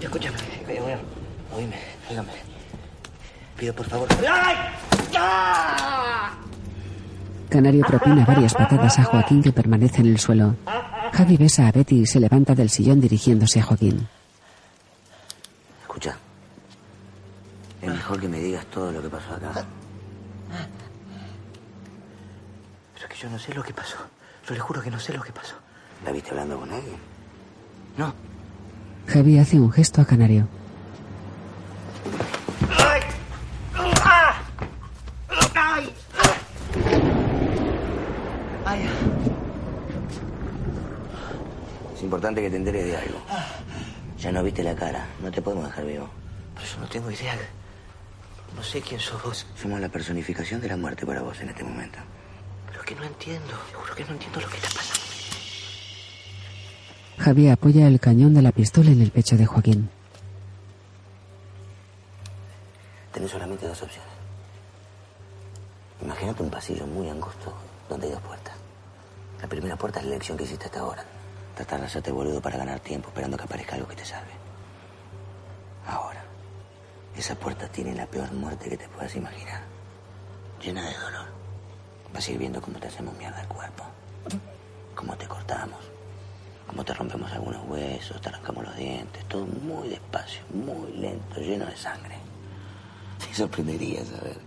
Escúchame, eh, oíme, dígame. Pido por favor. Canario propina varias patadas a Joaquín que permanece en el suelo. Javi besa a Betty y se levanta del sillón dirigiéndose a Joaquín. Escucha. Es mejor que me digas todo lo que pasó acá. Pero es que yo no sé lo que pasó. Yo le juro que no sé lo que pasó. ¿La viste hablando con alguien? No. Javi hace un gesto a Canario. ¡Ay! ¡Ah! ¡Ay! ¡Ay! Es importante que te enteres de algo. Ya no viste la cara. No te podemos dejar vivo. Pero yo no tengo idea. No sé quién sos vos. Somos la personificación de la muerte para vos en este momento. Pero es que no entiendo. Te juro que no entiendo lo que está pasando. Javi apoya el cañón de la pistola en el pecho de Joaquín. Tenés solamente dos opciones. Imagínate un pasillo muy angosto donde hay dos puertas. La primera puerta es la elección que hiciste hasta ahora. Tratar de hacerte boludo para ganar tiempo esperando que aparezca algo que te salve. Ahora, esa puerta tiene la peor muerte que te puedas imaginar. Llena de dolor. Vas a ir viendo cómo te hacemos mierda el cuerpo. Cómo te cortamos. Cómo te rompemos algunos huesos, te arrancamos los dientes. Todo muy despacio, muy lento, lleno de sangre. Te sorprendería saber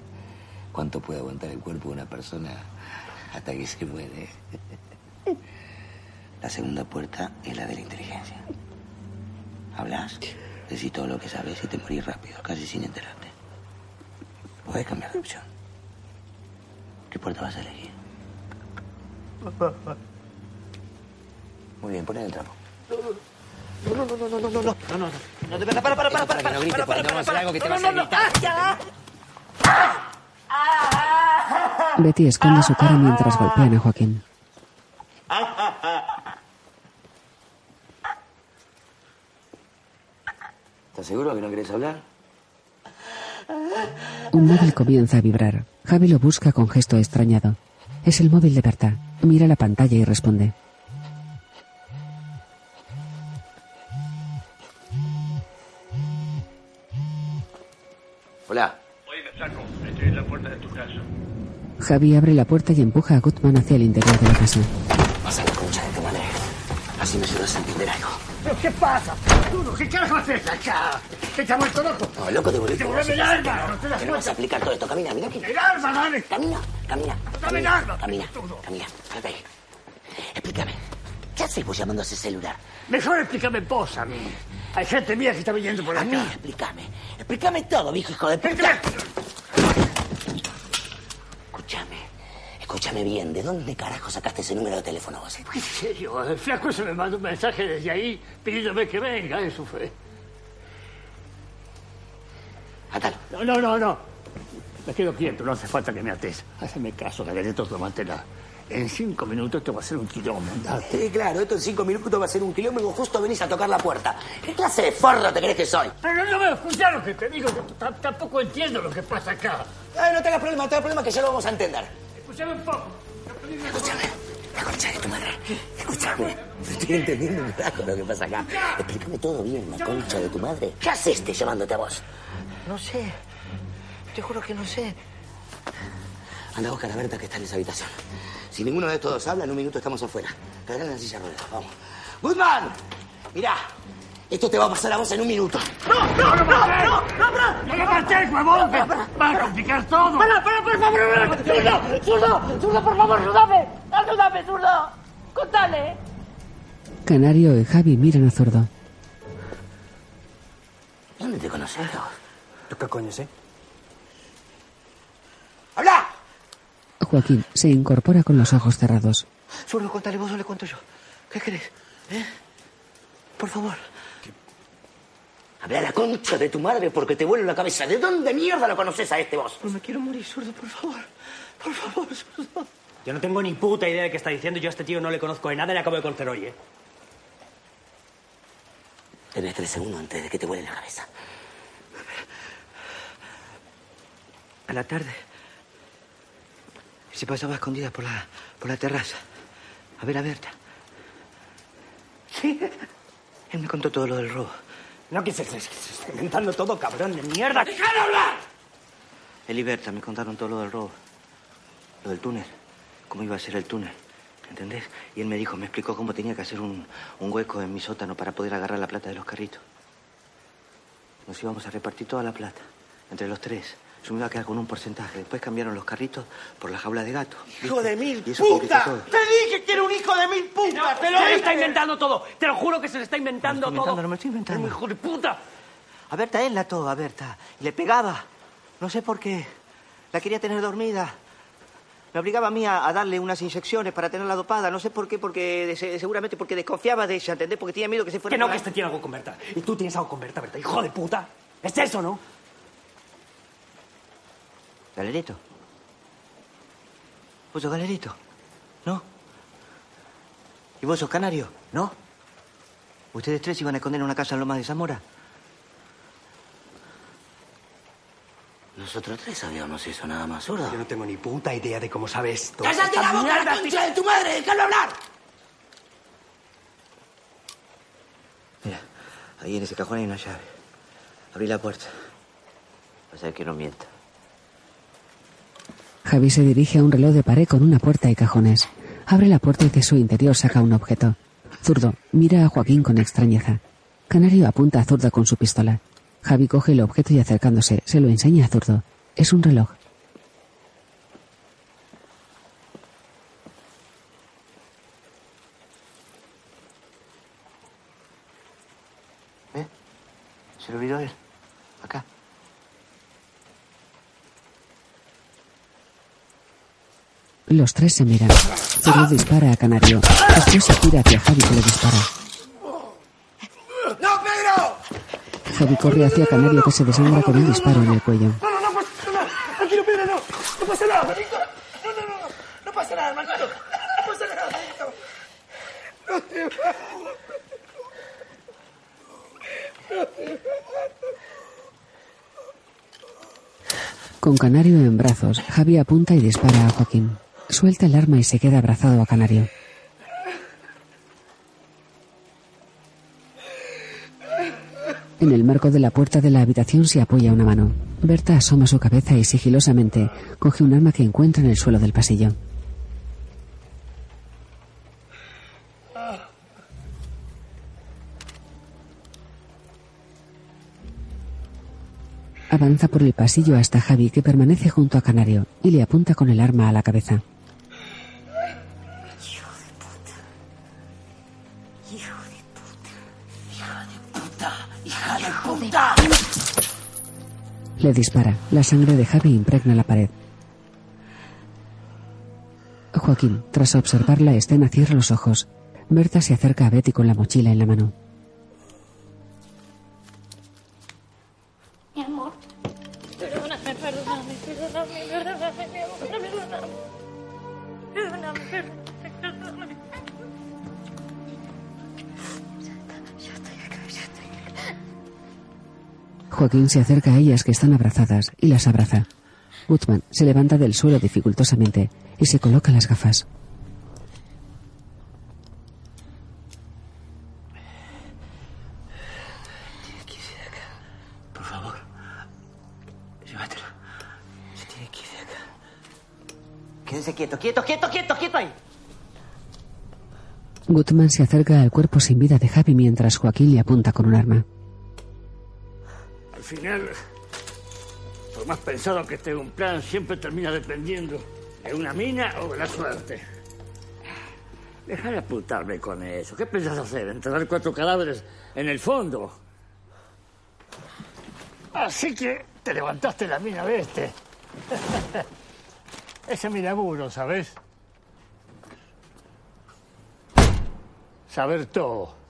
cuánto puede aguantar el cuerpo de una persona hasta que se muere. La segunda puerta es la de la inteligencia. Hablas, decís todo lo que sabes y te morís rápido, casi sin enterarte. Podés cambiar de opción. ¿Qué puerta vas a elegir? Muy bien, poné el trapo. No, no, no, no, no, no, no, no, no, no, no, te para, para, para, para, para, que no grites, porque vamos a hacer algo que te vas a no, no, gritar. ah, ya. Betty esconde su cara mientras golpean a Joaquín. ¿Estás seguro que no querés hablar? Un móvil comienza a vibrar. Javi lo busca con gesto extrañado. Es el móvil de Berta. Mira la pantalla y responde. Hola. Oye, Flaco, estoy en la puerta de tu casa. Javi abre la puerta y empuja a Gutman hacia el interior de la casa. Vas a la concha de tu madre. Así me ayudas a entender algo. ¿Pero qué pasa? Tú, ¿qué carajo haces acá? ¿Qué te ha vuelto loco? No, loco, devolvete. ¡Devuelve el arma! ¡No te das vas a aplicar todo esto. Camina, mira aquí. ¡El arma, dale! Camina, camina. ¡Dame el Camina, camina, camina. Párate ahí. Explícame. ¿Qué haces vos llamando a ese celular? Mejor explícame vos a mí. Hay gente mía que está viniendo por A acá. mí, explícame. Explícame todo, viejo hijo de puta. Escúchame. Escúchame bien. ¿De dónde carajo sacaste ese número de teléfono vos? eh? ¿En serio? El flaco se me mandó un mensaje desde ahí pidiéndome que venga, eso fue. Atalo. No, no, no, no. Me quedo quieto, no hace falta que me ates. Hazme caso, Galereto, tomátela. En cinco minutos te va a hacer un quilombo, andate. Sí, claro, esto en cinco minutos va a ser un kilómetro y justo venís a tocar la puerta. ¿Qué clase de forro te crees que soy? Pero no me escuchar lo que te digo, tampoco entiendo lo que pasa acá. Ay, no te hagas problema, no te hagas problema que ya lo vamos a entender. Escúchame un poco. Escúchame. La concha de tu madre. Escúchame. No estoy entendiendo un carajo lo que pasa acá. Explícame todo bien, la concha de tu madre. ¿Qué hace este llamándote a vos? No sé. Te juro que no sé. Anda a buscar a Berta que está en esa habitación. Si ninguno de estos dos habla, en un minuto estamos afuera. Cargale en la silla de ruedas. Vamos. ¡Goodman! Mirá, esto te va a pasar a vos en un minuto. ¡No, no, no, no! ¡No, no! ¡No le marches, huevón! ¡Va a complicar todo! ¡Para, para, por favor! ¡Zurdo! ¡Zurdo! ¡Zurdo, por favor! ¡Ayúdame! ¡Ayúdame, zurdo! ¡Contale! Canario y Javi miran a Zurdo. ¿Dónde te conoces vos? ¿Tú qué coño sé? ¡Habla! Joaquín se incorpora con los ojos cerrados. Zurdo, contale vos o le cuento yo. ¿Qué querés? ¿Eh? Por favor. Habla la concha de tu madre porque te vuelo la cabeza. ¿De dónde mierda lo conoces a este vos? No me quiero morir, zurdo, por favor. Por favor, zurdo. Yo no tengo ni puta idea de qué está diciendo. Yo a este tío no le conozco de nada y le acabo de conocer hoy, ¿eh? Tenés tres segundos antes de que te vuele la cabeza. A la tarde. Se pasaba escondida por la, por la terraza. A ver a Berta. Sí. Él me contó todo lo del robo. No, que se, se- se está inventando todo, cabrón de mierda. ¡Dejad hablar! Él y Berta me contaron todo lo del robo. Lo del túnel. Cómo iba a ser el túnel. ¿Entendés? Y él me dijo, me explicó cómo tenía que hacer un, un hueco en mi sótano para poder agarrar la plata de los carritos. Nos íbamos a repartir toda la plata. Entre los tres. Yo me iba a quedar con un porcentaje. Después cambiaron los carritos por la jaula de gato. ¡Hijo de mil Y eso complicó puta! todo. ¡Te dije que era un hijo de mil puta! ¡Te lo se le dije! está inventando todo. Te lo juro que se le está inventando No me estoy todo. inventando, no me estoy inventando. Hijo de puta. A Berta él la todo, a Berta. Y le pegaba. No sé por qué. La quería tener dormida. Me obligaba a mí a, a darle unas inyecciones para tenerla dopada. No sé por qué, porque de- se- seguramente porque desconfiaba de ella, ¿entendés? Porque tenía miedo que se fuera Que no, que este tiene algo con Berta. Y tú tienes algo con Berta, Berta. Hijo de puta. ¿Es eso, no? Galerito. ¿Vos sos galerito? ¿No? ¿Y vos sos canario? ¿No? ¿Ustedes tres iban a esconder en una casa en Lomas de Zamora? Nosotros tres sabíamos eso, nada más, zurdo. Yo no tengo ni puta idea de cómo sabes esto. ¡Cállate la boca, la concha de tu madre! ¡Déjalo hablar! Mira, ahí en ese cajón hay una llave. Abrí la puerta. Vas a ver que no mienta. Javi se dirige a un reloj de pared con una puerta y cajones. Abre la puerta y de su interior saca un objeto. Zurdo mira a Joaquín con extrañeza. Canario apunta a Zurdo con su pistola. Javi coge el objeto y acercándose se lo enseña a Zurdo. Es un reloj. ¿Eh? Se lo olvidó él. Acá. Los tres se miran. Zurdo dispara a Canario. Después se tira hacia Javi que le dispara. ¡No, Pedro! Javi corre hacia Canario que se desangra con un disparo en el cuello. No, no, no pasa nada. Tranquilo, Pedro, no. No pasa nada, manito. No, no, no. No, pasa nada, manito. No pasa nada, manito. No te. No. Con Canario en brazos, Javi apunta y dispara a Joaquín. Suelta el arma y se queda abrazado a Canario. En el marco de la puerta de la habitación se apoya una mano. Berta asoma su cabeza y sigilosamente coge un arma que encuentra en el suelo del pasillo. Avanza por el pasillo hasta Javi que permanece junto a Canario y le apunta con el arma a la cabeza. Le dispara. La sangre de Javi impregna la pared. Joaquín, tras observar la escena, cierra los ojos. Berta se acerca a Betty con la mochila en la mano. Joaquín se acerca a ellas que están abrazadas y las abraza. Gutman se levanta del suelo dificultosamente y se coloca las gafas. Por favor, llévatelo. ¿Qué tiene que hacer? Quédense quieto, quieto, quieto, quieto, quieto ahí. Gutman se acerca al cuerpo sin vida de Javi mientras Joaquín le apunta con un arma. Al final, por más pensado que esté un plan, siempre termina dependiendo de una mina o de la suerte. Deja de apuntarme con eso. ¿Qué piensas hacer? ¿Enterrar cuatro cadáveres en el fondo? Así que te levantaste la mina de este. Ese es mi laburo, ¿sabes? Saber todo.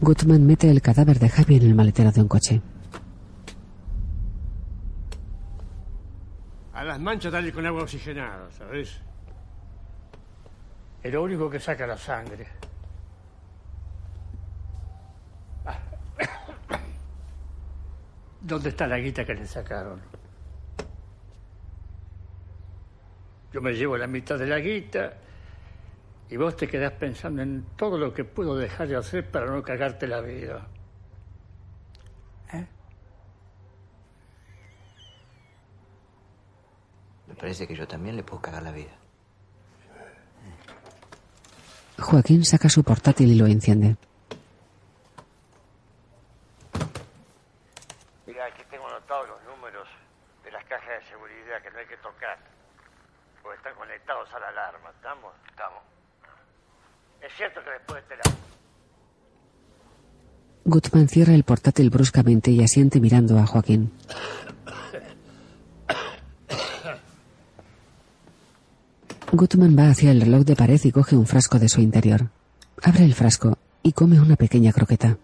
Gutman mete el cadáver de Javi en el maletero de un coche. A las manchas dale con agua oxigenada, ¿sabes? Es lo único que saca la sangre. ¿Dónde está la guita que le sacaron? Yo me llevo la mitad de la guita y vos te quedás pensando en todo lo que puedo dejar de hacer para no cagarte la vida. Me parece que yo también le puedo cagar la vida. Joaquín saca su portátil y lo enciende. Mira, aquí tengo anotados los números de las cajas de seguridad que no hay que tocar. Porque están conectados a la alarma. ¿Estamos? Estamos. Es cierto que después de este la... Gutman cierra el portátil bruscamente y asiente mirando a Joaquín. Gutman va hacia el reloj de pared y coge un frasco de su interior. Abre el frasco y come una pequeña croqueta.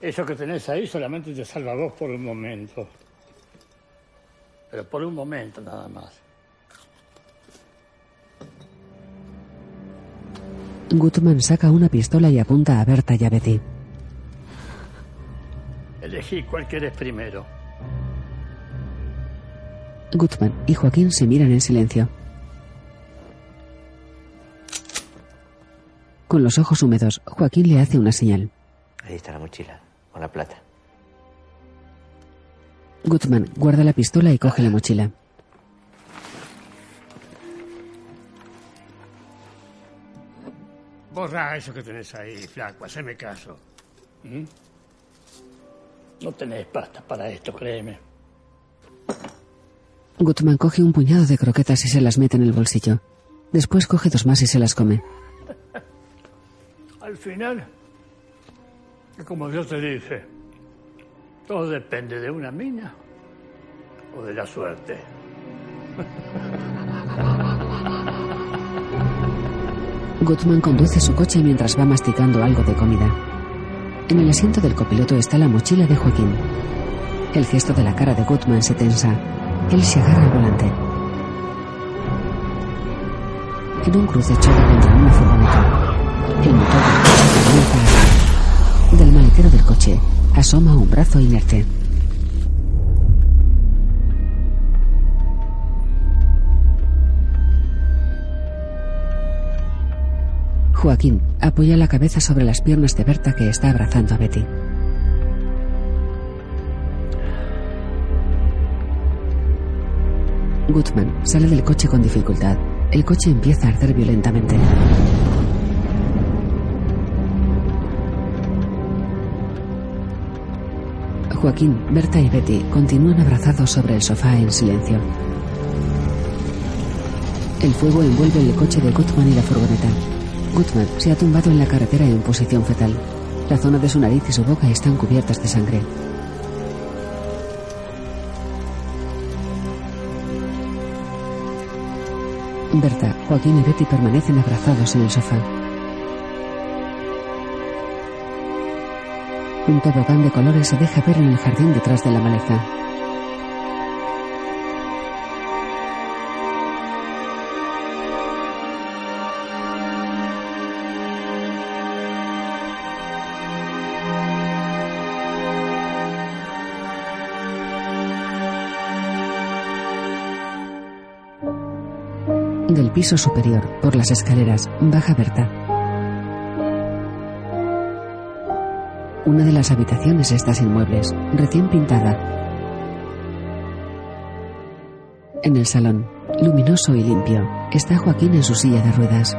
Eso que tenés ahí solamente te salva a vos por un momento. Pero por un momento nada más. Gutman saca una pistola y apunta a Berta y a Betty. Elegí cuál querés primero. Gutman y Joaquín se miran en silencio. Con los ojos húmedos, Joaquín le hace una señal. Ahí está la mochila, con la plata. Gutman guarda la pistola y coge la mochila. Borra eso que tenés ahí, flaco, haceme caso. ¿Mm? No tenés pasta para esto, créeme. Gutman coge un puñado de croquetas y se las mete en el bolsillo. Después coge dos más y se las come. Al final, como yo te dije, todo depende de una mina o de la suerte. Gutman conduce su coche mientras va masticando algo de comida. En el asiento del copiloto está la mochila de Joaquín. El gesto de la cara de Gutman se tensa. Él se agarra al volante. En un cruce choca contra una furgoneta. El motor del coche a. Del maletero del coche asoma un brazo inerte. Joaquín apoya la cabeza sobre las piernas de Berta que está abrazando a Betty. Gutman sale del coche con dificultad. El coche empieza a arder violentamente. Joaquín, Berta y Betty continúan abrazados sobre el sofá en silencio. El fuego envuelve el coche de Gutman y la furgoneta. Gutman se ha tumbado en la carretera en posición fetal. La zona de su nariz y su boca están cubiertas de sangre. Berta, Joaquín y Betty permanecen abrazados en el sofá. Un tobogán de colores se deja ver en el jardín detrás de la maleza. Piso superior, por las escaleras, baja Berta. Una de las habitaciones está sin muebles, recién pintada. En el salón, luminoso y limpio, está Joaquín en su silla de ruedas.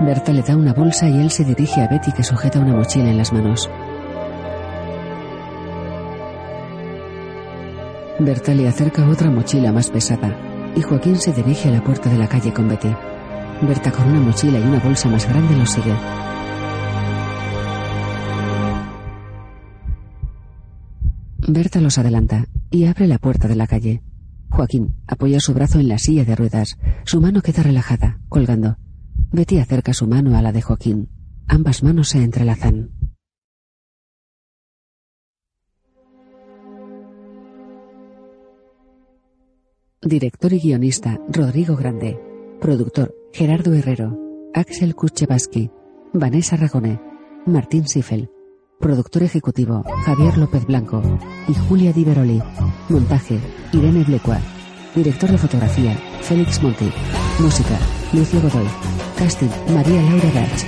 Berta le da una bolsa y él se dirige a Betty que sujeta una mochila en las manos. Berta le acerca otra mochila más pesada y Joaquín se dirige a la puerta de la calle con Betty. Berta con una mochila y una bolsa más grande lo sigue. Berta los adelanta y abre la puerta de la calle. Joaquín apoya su brazo en la silla de ruedas. Su mano queda relajada, colgando. Betty acerca su mano a la de Joaquín. Ambas manos se entrelazan. Director y guionista Rodrigo Grande. Productor Gerardo Herrero. Axel Kuchevaski. Vanessa Ragoné. Martín Sifel. Productor ejecutivo Javier López Blanco y Julia Di Veroli. Montaje Irene Blecua. Director de fotografía Félix Monti. Música Lucio Godoy. Casting María Laura Gach.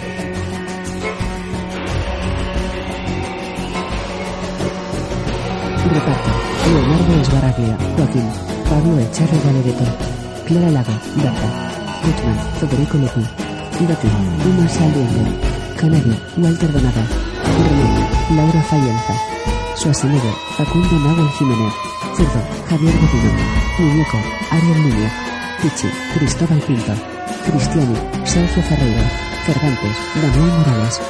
Reparto Leonardo Esbaraglia, Joaquín, Pablo Echarri Galereto, Clara Lago, Berta, Gutman, Federico Lupi, Betty, Uma Saliente, Canario, Walter Donada, René, Laura Fayenza, Schwarzenegger, Facundo Nahuel Jiménez, Zurdo, Javier Godino, Muñeco, Ariel Núñez, Pichi, Cristóbal Pinto, Cristiani, Sergio Ferreiro, Cervantes, Daniel Morales,